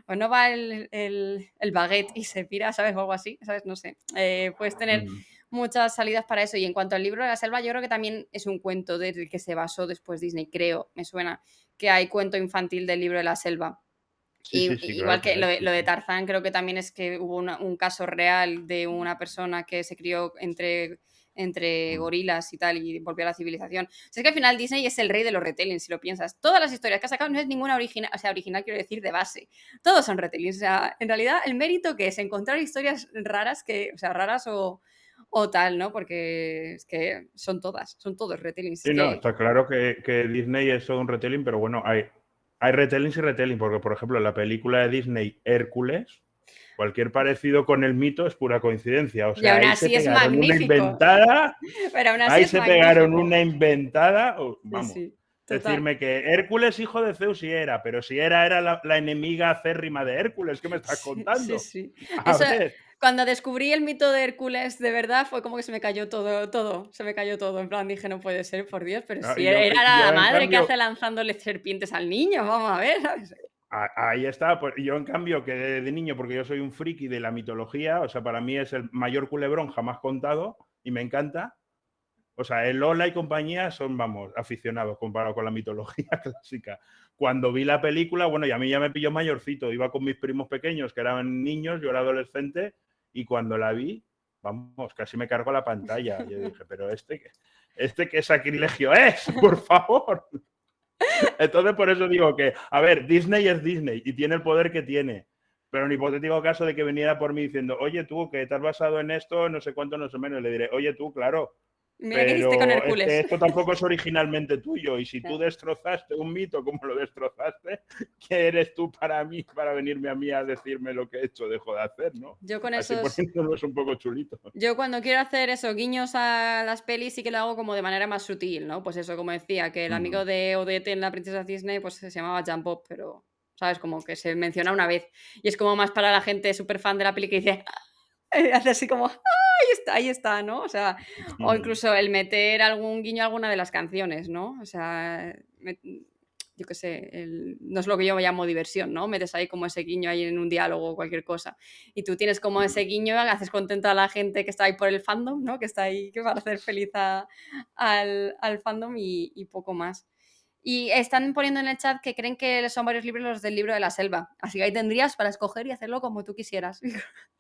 O no va el, el, el baguette y se pira, ¿sabes? O algo así, ¿sabes? No sé. Eh, puedes tener muchas salidas para eso. Y en cuanto al libro de la selva, yo creo que también es un cuento del que se basó después Disney, creo, me suena, que hay cuento infantil del libro de la selva. Sí, Y- sí, sí, igual claro que lo de, lo. Tarzán, creo que también es que hubo una- un caso real de una persona que se crió entre, entre gorilas y tal y volvió a la civilización. O sea, es que al final Disney es el rey de los retellings, si lo piensas. Todas las historias que ha sacado no es ninguna original, o sea, original quiero decir de base. Todos son retellings. O sea, en realidad el mérito que es encontrar historias raras que, o sea, raras o, o tal, ¿no? Porque es que son todas, son todos retellings. Sí, no, está claro que, que Disney es un retelling, pero bueno, hay, hay retellings y retelling, porque por ejemplo la película de Disney Hércules, cualquier parecido con el mito es pura coincidencia. O Y sea, aún ahí así se es pegaron una magnífico. inventada, Pero aún así ahí se pegaron una inventada, vamos, sí, total. decirme que Hércules hijo de Zeus sí era, pero si era, era la, la enemiga acérrima de Hércules, ¿qué me estás contando? Sí, sí. A Eso- ver, Cuando descubrí el mito de Hércules, de verdad, fue como que se me cayó todo, todo, se me cayó todo. En plan, dije, no puede ser, por Dios, pero Ah, si y yo- era y la madre que hace lanzándole serpientes al niño, vamos a ver, ¿sabes? Ahí está, pues yo en cambio que de, niño, porque yo soy un friki de la mitología, o sea, para mí es el mayor culebrón jamás contado y me encanta. O sea, el Lola y compañía son, vamos, aficionados comparado con la mitología clásica. Cuando vi la película, bueno, y a mí ya me pilló mayorcito, iba con mis primos pequeños que eran niños, yo era adolescente, y cuando la vi, vamos, casi me cargo la pantalla. Yo dije, pero este, este qué sacrilegio es, por favor. Entonces, por eso digo que, a ver, Disney es Disney y tiene el poder que tiene. Pero en hipotético caso de que viniera por mí diciendo, oye tú, que has basado en esto, no sé cuánto, no sé menos, le diré, oye tú, claro, Mira que pero hiciste con es Hércules. que esto tampoco es originalmente tuyo. Y si tú destrozaste un mito como lo destrozaste, ¿qué eres tú para mí, para venirme a mí a decirme lo que he hecho, dejo de hacer, no? Yo con esos, poniéndolos un poco chulitos. yo cuando quiero hacer eso, guiños a las pelis, sí que lo hago como de manera más sutil, ¿no? Pues eso, como decía, que el amigo Ujú. de Odette en La Princesa Disney, pues se llamaba Jump Bob, pero, ¿sabes? Como que se menciona una vez. Y es como más para la gente súper fan de la peli que dice, hace así como, "Ah, ahí está, ahí está, ¿no? O sea, o incluso el meter algún guiño a alguna de las canciones, ¿no? O sea, me- yo qué sé, el- no es lo que yo llamo diversión, ¿no? Metes ahí como ese guiño ahí en un diálogo o cualquier cosa. Y tú tienes como ese guiño, haces contenta a la gente que está ahí por el fandom, ¿no? Que está ahí que para hacer feliz a- al, al fandom y, y poco más. Y están poniendo en el chat que creen que son varios libros los del libro de la selva. Así que ahí tendrías para escoger y hacerlo como tú quisieras.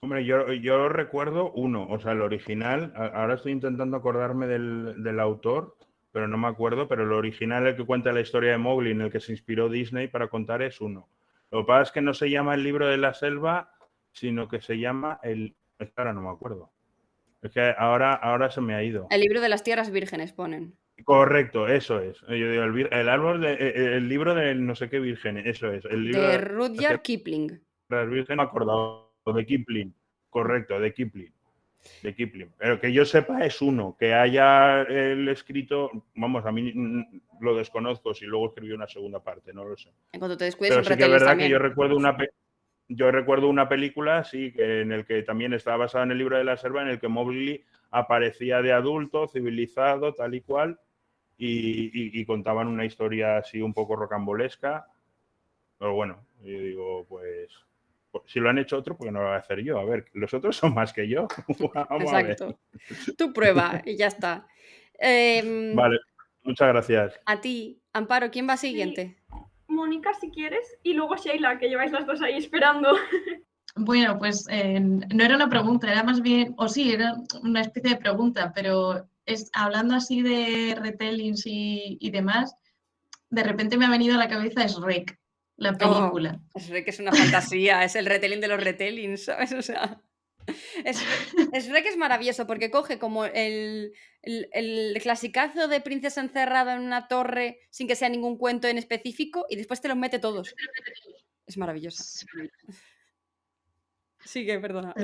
Hombre, yo, yo recuerdo uno, o sea, el original, ahora estoy intentando acordarme del, del autor, pero no me acuerdo, pero el original, el que cuenta la historia de Mowgli, en el que se inspiró Disney para contar, es uno. Lo que pasa es que no se llama el libro de la selva, sino que se llama el... Ahora no me acuerdo. Es que ahora, ahora se me ha ido. El libro de las tierras vírgenes ponen. Correcto, eso es. Yo digo, el, el árbol, de, el libro de no sé qué virgen, eso es. El libro De de Rudyard Kipling. las virgen, no me acordaba, de Kipling. Correcto, de Kipling. De Kipling. Pero que yo sepa es uno, que haya el escrito, vamos, a mí lo desconozco si luego escribió una segunda parte, no lo sé. En cuanto te descuides, Pero sí que es verdad también. que yo recuerdo una yo recuerdo una película, sí, en el que también estaba basada en el libro de la selva, en el que Mowgli aparecía de adulto, civilizado, tal y cual, y, y- y contaban una historia así un poco rocambolesca. Pero bueno, yo digo, pues, si lo han hecho otro, pues no lo voy a hacer yo. A ver, los otros son más que yo. Vamos a ver. Exacto. Tú prueba y ya está. Em, Vale, muchas gracias. A ti, Amparo, ¿quién va siguiente? Mónica, si quieres, y luego Sheila, que lleváis las dos ahí esperando. Bueno, pues eh, no era una pregunta, era más bien, o sí, era una especie de pregunta, pero es, hablando así de retellings y, y demás, de repente me ha venido a la cabeza Shrek, la película. Es re que es una fantasía, es el retelling de los retellings, ¿sabes? O sea, es, es re que es maravilloso porque coge como el, el, el clasicazo de princesa encerrada en una torre sin que sea ningún cuento en específico y después te los mete todos. Es maravillosa. Sigue, perdona.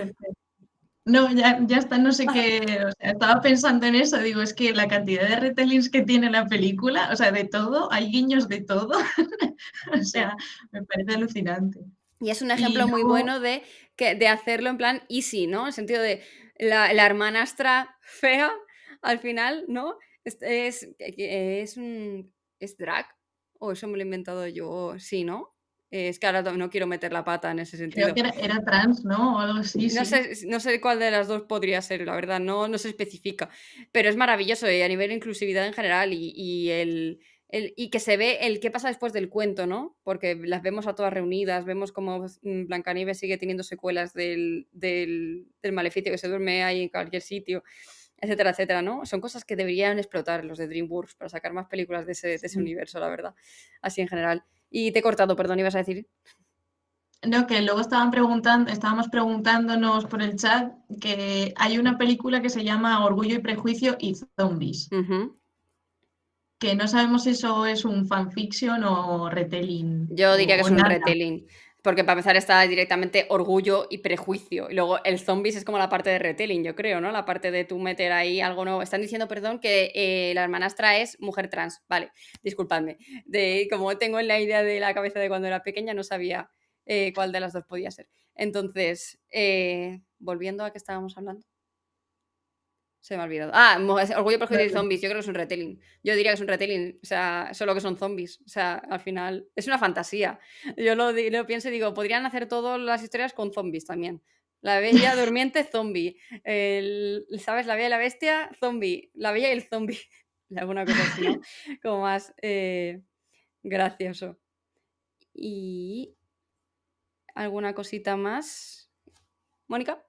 No, ya, ya está, no sé qué, o sea, estaba pensando en eso, digo, es que la cantidad de retellings que tiene la película, o sea, de todo, hay guiños de todo, o sea, me parece alucinante. Y es un ejemplo muy bueno de, que, de hacerlo en plan easy, ¿no? En el sentido de la, la hermanastra fea, al final, ¿no? Es, es, es un... ¿Es drag? ¿O eso me lo he inventado yo? Sí, ¿no? Eh, Es que ahora no quiero meter la pata en ese sentido. Creo que era, era trans, ¿no? O algo así, No sí. sé, no sé cuál de las dos podría ser, la verdad, no, no se especifica. Pero es maravilloso y a nivel de inclusividad en general y, y el, el- y que se ve el qué pasa después del cuento, ¿no? Porque las vemos a todas reunidas, vemos como mm, Blancanieves sigue teniendo secuelas del, del, del maleficio que se duerme ahí en cualquier sitio, etcétera, etcétera, ¿no? Son cosas que deberían explotar los de DreamWorks para sacar más películas de ese, de ese universo, la verdad. Así en general. Y te he cortado, perdón, ibas a decir. No, que luego estaban preguntando, estábamos preguntándonos por el chat que hay una película que se llama Orgullo y Prejuicio y Zombies, que no sabemos si eso es un fanfiction o retelling. Yo diría que es un nada. retelling. Porque para empezar está directamente orgullo y prejuicio. Y luego el zombies es como la parte de retelling, yo creo, ¿no? La parte de tú meter ahí algo nuevo. Están diciendo, perdón, que eh, la hermanastra es mujer trans. Vale, disculpadme. De, como tengo en la idea de la cabeza de cuando era pequeña, no sabía eh, cuál de las dos podía ser. Entonces, eh, volviendo a que estábamos hablando. Se me ha olvidado. Ah, Orgullo, Prejuicio y. Zombies. Yo creo que es un retelling. Yo diría que es un retelling. O sea, solo que son zombies. O sea, al final es una fantasía. Yo lo, pienso y digo, podrían hacer todas las historias con zombies también. La Bella Durmiente, zombie. El, ¿Sabes? La Bella y la Bestia, zombie. La Bella y el zombie. Alguna cosa así, ¿no? Como más eh, gracioso. Y. ¿Alguna cosita más? ¿Mónica?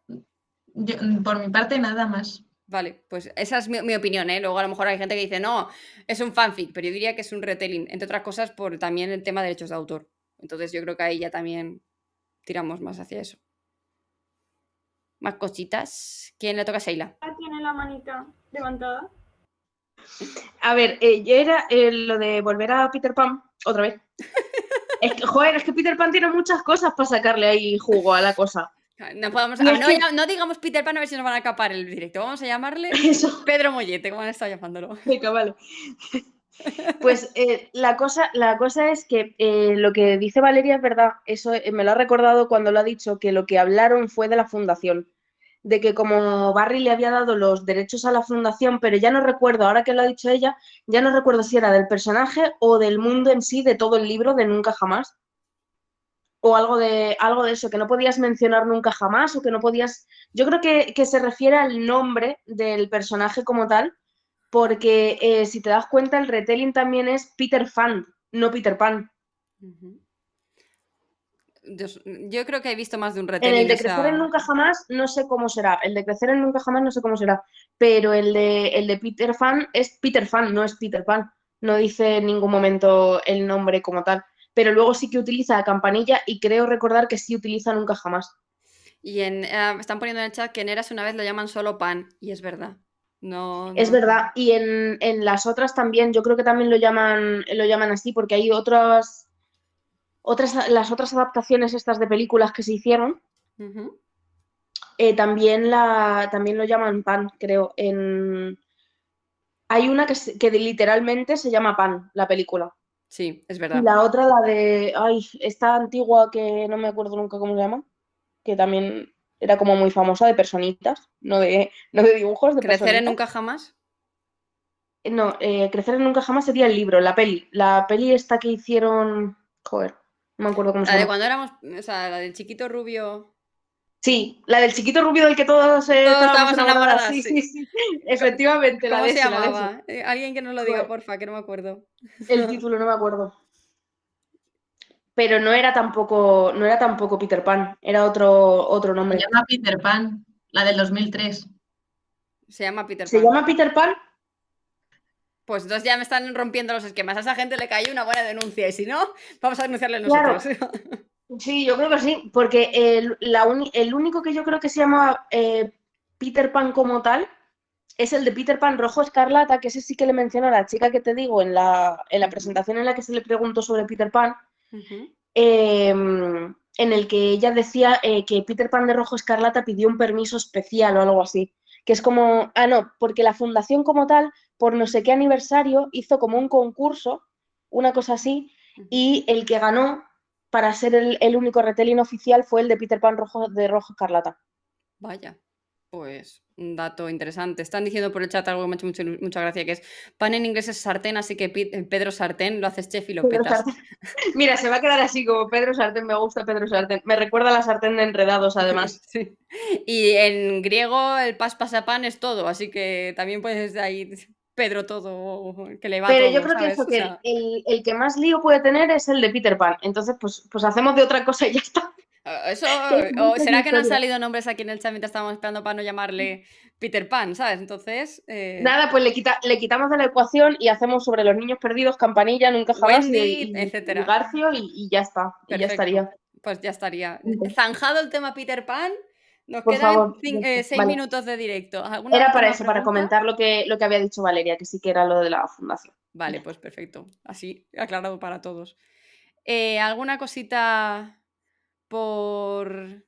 Yo, por mi parte, nada más. Vale, pues esa es mi, mi opinión, ¿eh? Luego a lo mejor hay gente que dice, no, es un fanfic, pero yo diría que es un retelling, entre otras cosas por también el tema de derechos de autor. Entonces yo creo que ahí ya también tiramos más hacia eso. Más cositas. ¿Quién le toca a Sheila? Ya tiene la manita levantada. A ver, eh, yo era eh, lo de volver a Peter Pan otra vez. Es que, joder, es que Peter Pan tiene muchas cosas para sacarle ahí jugo a la cosa. No, podemos, Y ah, no, que- no digamos Peter Pan a ver si nos van a capar el directo. Vamos a llamarle Eso, Pedro Mollete, como han estado llamándolo. venga, vale. Pues eh, la, cosa, la cosa es que eh, lo que dice Valeria es verdad. Eso eh, me lo ha recordado cuando lo ha dicho, que lo que hablaron fue de la fundación. de que como Barry le había dado los derechos a la fundación, pero ya no recuerdo, ahora que lo ha dicho ella, ya no recuerdo si era del personaje o del mundo en sí, de todo el libro, de Nunca Jamás. O algo de, algo de eso, que no podías mencionar nunca jamás, o que no podías. Yo creo que, que se refiere al nombre del personaje como tal, porque eh, si te das cuenta, el retelling también es Peter Fan, no Peter Pan. Yo creo que he visto más de un En retelling. el de crecer en nunca jamás no sé cómo será. El de crecer en nunca jamás no sé cómo será. Pero el de, el de Peter Fan es Peter Fan, no es Peter Pan. No dice en ningún momento el nombre como tal. Pero luego sí que utiliza campanilla y creo recordar que sí utiliza nunca jamás. Y en, ah, están poniendo en el chat que en Eras una vez lo llaman solo pan, y es verdad. No, Es verdad. Y en, en las otras también, yo creo que también lo llaman, lo llaman así, porque hay otras, otras, las otras adaptaciones estas de películas que se hicieron, eh, también, la, también lo llaman pan, creo. En... Hay una que literalmente se llama pan, la película. Sí, es Y verdad. la otra, la de, ay, esta antigua que no me acuerdo nunca cómo se llama, que también era como muy famosa de personitas, no de, no de dibujos, de Crecer en nunca jamás. No, eh, Crecer en nunca jamás sería el libro, la peli. La peli esta que hicieron, joder, no me acuerdo cómo se La de llama. cuando éramos, o sea, la del chiquito rubio. Sí, la del chiquito rubio del que todos, eh, Todos estábamos enamoradas. Sí, sí. sí. Efectivamente, la ¿Cómo de se ese, la de ese. llamaba? Eh, alguien que nos lo diga, porfa, que no me acuerdo. El título no me acuerdo. Pero no era tampoco, no era tampoco Peter Pan, era otro, otro Se nombre. llama Peter Pan, la del 2003. Se llama Peter ¿Se Pan. llama Peter Pan? Pues entonces ya me están rompiendo los esquemas. A esa gente le cayó una buena denuncia y si no, vamos a denunciarle Claro. Sí, yo creo que sí, porque el, la uni- el único que yo creo que se llama eh, Peter Pan como tal es el de Peter Pan Rojo Escarlata, que ese sí que le mencionó a la chica que te digo en la, en la presentación en la que se le preguntó sobre Peter Pan, eh, en el que ella decía eh, que Peter Pan de Rojo Escarlata pidió un permiso especial o algo así, que es como, ah, no, porque la fundación como tal, por no sé qué aniversario, hizo como un concurso, una cosa así, y el que ganó para ser el, el único retelling oficial fue el de Peter Pan rojo, de Rojo Escarlata. Vaya, pues un dato interesante. Están diciendo por el chat algo que me ha hecho mucho- mucha gracia, que es pan en inglés es sartén, así que Pedro Sartén lo haces chef y lo Pedro petas. Sartén. Mira, se va a quedar así como Pedro Sartén, me gusta Pedro Sartén. Me recuerda a la sartén de enredados, además. Sí. Y en griego el pas pasapan es todo, así que también puedes de ahí Pedro todo, que le va Pero todo, yo creo que el, el que más lío puede tener es el de Peter Pan. Entonces, pues, pues hacemos de otra cosa y ya está. eh, eso, o será que no han salido nombres aquí en el chat mientras estábamos esperando para no llamarle Peter Pan, ¿sabes? Entonces, eh, Nada, pues le, quita, le quitamos de la ecuación y hacemos sobre los niños perdidos, Campanilla, Nunca Jamás y- Wendy, y, y etcétera. Garcio y, y ya está. Y ya Perfecto. estaría. Pues ya estaría. Zanjado el tema Peter Pan, nos Por quedan favor, eh, seis Vale. minutos de directo. ¿Alguna Era para eso, para comentar lo que, lo que había dicho Valeria, que sí que era lo de la fundación. Vale, pues perfecto. Así aclarado para todos. Eh, ¿Alguna cosita por...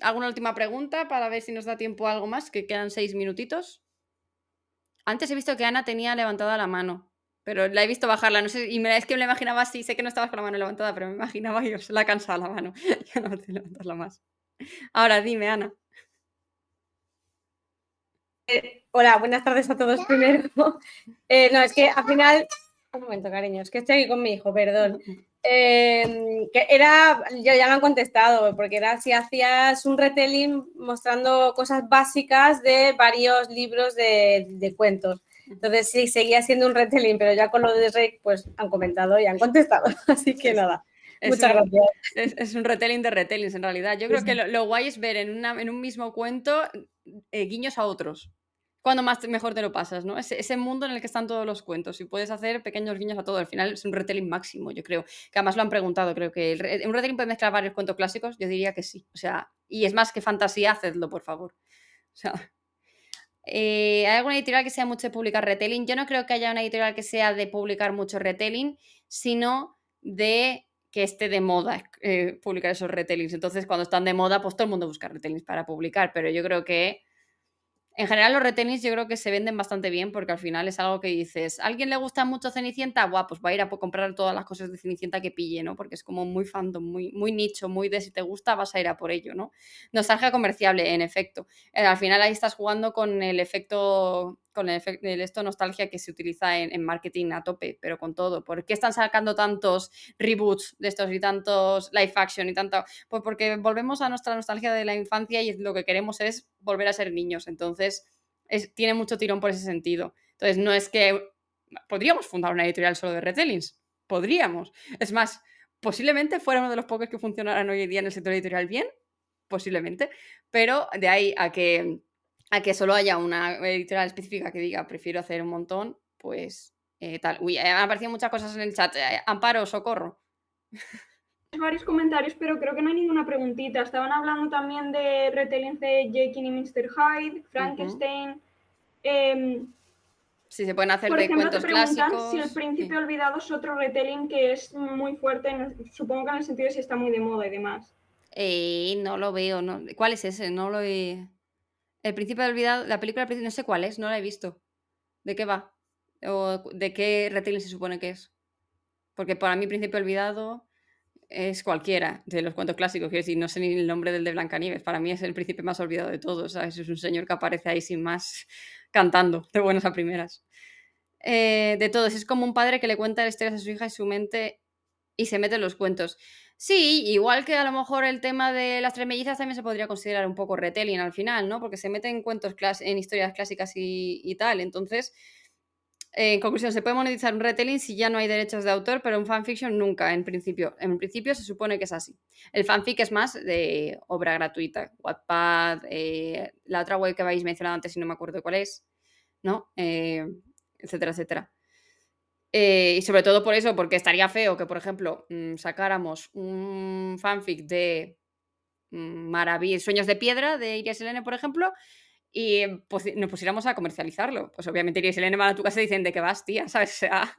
¿Alguna última pregunta para ver si nos da tiempo a algo más? Que quedan seis minutitos. Antes he visto que Ana tenía levantada la mano, pero la he visto bajarla. No sé, y me, es que me la imaginaba así. Sé que no estabas con la mano levantada, pero me imaginaba y se la ha cansado la mano. ya no te levantarla más. Ahora dime, Ana. Hola, buenas tardes a todos primero. Eh, no, es que al final. Un momento, cariño, es que estoy aquí con mi hijo, perdón. Eh, que era, ya, ya me han contestado, porque era si hacías un retelling mostrando cosas básicas de varios libros de, de cuentos. Entonces sí, seguía siendo un retelling, pero ya con lo de Rey, pues han comentado y han contestado. Así que nada, Es muchas un- gracias. Es, es un retelling de retellings, en realidad. Yo creo que lo, lo guay es ver en, una- en un mismo cuento eh, guiños a otros. Cuando más mejor te lo pasas, ¿no? Ese, ese mundo en el que están todos los cuentos y puedes hacer pequeños guiños a todo. Al final es un retelling máximo, yo creo. Que además lo han preguntado, creo que el un retelling puede mezclar varios cuentos clásicos. Yo diría que sí. O sea, y es más que fantasía, hacedlo, por favor. O sea, eh, ¿Hay alguna editorial que sea mucho de publicar retelling? Yo no creo que haya una editorial que sea de publicar mucho retelling, sino de que esté de moda eh, publicar esos retellings. Entonces, cuando están de moda, pues todo el mundo busca retellings para publicar, pero yo creo que En general, los retellings yo creo que se venden bastante bien porque al final es algo que dices, ¿a alguien le gusta mucho Cenicienta? Buah, pues va a ir a comprar todas las cosas de Cenicienta que pille, ¿no? Porque es como muy fandom, muy, muy nicho, muy de si te gusta vas a ir a por ello, ¿no? Nostalgia comerciable, en efecto. Eh, al final ahí estás jugando con el efecto, con el efecto, el esto nostalgia que se utiliza en, en marketing a tope, pero con todo. ¿Por qué están sacando tantos reboots de estos y tantos live action y tanto? Pues porque volvemos a nuestra nostalgia de la infancia y lo que queremos es volver a ser niños. Entonces, es- tiene mucho tirón por ese sentido. Entonces, no es que podríamos fundar una editorial solo de retellings. Podríamos. Es más, posiblemente fuera uno de los pocos que funcionaran hoy en día en el sector editorial bien, posiblemente, pero de ahí a que, a que solo haya una editorial específica que diga prefiero hacer un montón, pues eh, tal. Uy, eh, han aparecido muchas cosas en el chat. Eh, Amparo, socorro. varios comentarios, pero creo que no hay ninguna preguntita. Estaban hablando también de retellings de Jekyll y Mr. Hyde, Frankenstein. Em, Si se pueden hacer por de ejemplo, te cuentos preguntan clásicos. si el sí. príncipe olvidado es otro retelling que es muy fuerte, el- supongo que en el sentido de si está muy de moda y demás. Eh, no lo veo, no. ¿Cuál es ese? No lo he. El Príncipe Olvidado, la película no sé cuál es, no la he visto. ¿De qué va? ¿O de qué retelling se supone que es? Porque para mí Príncipe Olvidado es cualquiera de los cuentos clásicos, quiero decir, no sé ni el nombre del de Blancanieves, para mí es el príncipe más olvidado de todos, ¿sabes? Es un señor que aparece ahí sin más cantando, de buenas a primeras. Eh, de todos, es como un padre que le cuenta historias a su hija y su mente y se mete en los cuentos. Sí, igual que a lo mejor el tema de las tres mellizas también se podría considerar un poco retelling al final, ¿no? Porque se mete en cuentos, clas- en historias clásicas y, y tal. Entonces, en conclusión, se puede monetizar un retelling si ya no hay derechos de autor, pero un fanfiction nunca, en principio. En principio se supone que es así. El fanfic es más de obra gratuita. Wattpad, eh, la otra web que habéis mencionado antes, si no me acuerdo cuál es, ¿no? Eh, etcétera, etcétera. Eh, y sobre todo por eso, porque estaría feo que, por ejemplo, mm, sacáramos un fanfic de mm, Sueños de Piedra de Iris Selene, por ejemplo, y pues, nos pusiéramos a comercializarlo. Pues obviamente Iris Selene van a tu casa y dicen de qué vas, tía, ¿sabes? O sea,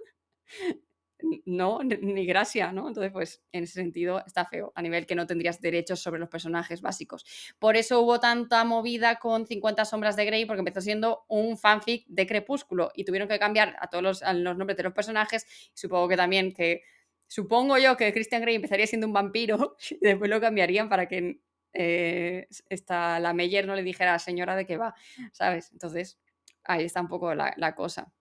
no, ni- gracia, ¿no? Entonces, pues en ese sentido está feo, a nivel que no tendrías derechos sobre los personajes básicos. Por eso hubo tanta movida con 50 sombras de Grey, porque empezó siendo un fanfic de Crepúsculo y tuvieron que cambiar a todos los, nombres de los personajes. Supongo que también que, supongo yo que Christian Grey empezaría siendo un vampiro y después lo cambiarían para que eh, esta, la Meyer no le dijera señora de qué va, ¿sabes? Entonces, ahí está un poco la cosa.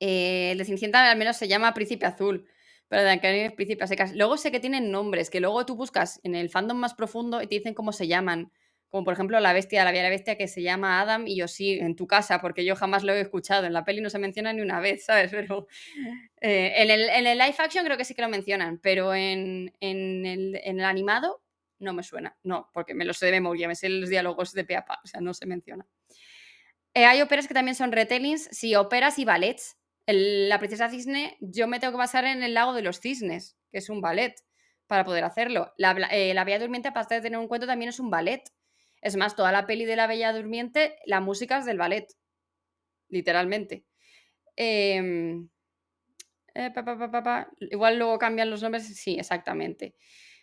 Eh, el de Cenicienta al menos se llama Príncipe Azul, pero de Blancanieves Príncipe a secas. Luego sé que tienen nombres, que luego tú buscas en el fandom más profundo y te dicen cómo se llaman. Como por ejemplo la bestia, la Bella Bestia que se llama Adam y yo sí en tu casa, porque yo jamás lo he escuchado. En la peli no se menciona ni una vez, ¿sabes? Pero eh, en, el, en el live action creo que sí que lo mencionan, pero en, en el, en el animado no me suena. No, porque me lo sé de memoria, me sé los diálogos de pe a pa, o sea, no se menciona. Eh, hay óperas que también son retellings, sí, óperas y ballets. La princesa cisne, yo me tengo que basar en el lago de los cisnes, que es un ballet, para poder hacerlo. Eh, la Bella Durmiente, aparte de tener un cuento, también es un ballet. Es más, toda la peli de la Bella Durmiente, la música es del ballet, literalmente. Em, eh. Igual luego cambian los nombres, sí, exactamente.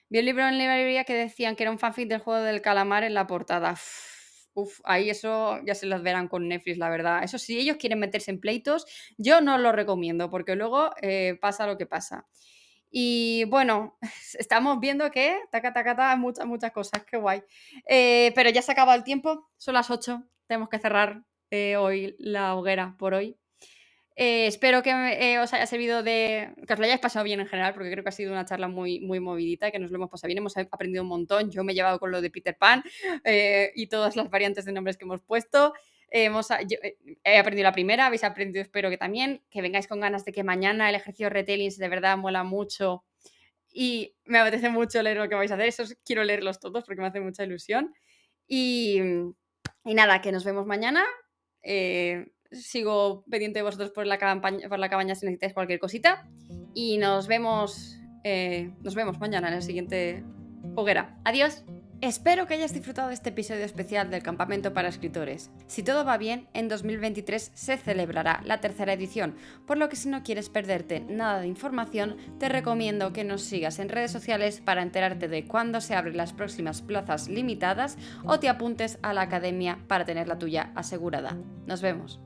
Vi un libro en librería que decían que era un fanfic del juego del calamar en la portada. Ahí eso ya se los verán con Netflix, la verdad. Eso sí, ellos quieren meterse en pleitos, yo no lo recomiendo porque luego eh, pasa lo que pasa. Y bueno, estamos viendo que, taca, taca, taca, muchas, muchas cosas, qué guay. Eh, pero ya se ha acabado el tiempo, son las 8, tenemos que cerrar eh, hoy la hoguera por hoy. Eh, espero que eh, os haya servido de. que os lo hayáis pasado bien en general, porque creo que ha sido una charla muy, muy movidita, que nos lo hemos pasado bien, hemos aprendido un montón. Yo me he llevado con lo de Peter Pan eh, y todas las variantes de nombres que hemos puesto. Hemos, a- yo, eh, he aprendido la primera, habéis aprendido, espero que también, que vengáis con ganas de que mañana el ejercicio retellings de verdad mola mucho y me apetece mucho leer lo que vais a hacer. Esos quiero leerlos todos porque me hace mucha ilusión. Y, nada, que nos vemos mañana. Sigo pendiente de vosotros por la, campaña, por la cabaña si necesitáis cualquier cosita. Y nos vemos, eh, nos vemos mañana en la siguiente hoguera. Adiós. Espero que hayas disfrutado de este episodio especial del Campamento para Escritores. Si todo va bien, en 2023 se celebrará la tercera edición, por lo que si no quieres perderte nada de información, te recomiendo que nos sigas en redes sociales para enterarte de cuándo se abren las próximas plazas limitadas o te apuntes a la academia para tener la tuya asegurada. Nos vemos.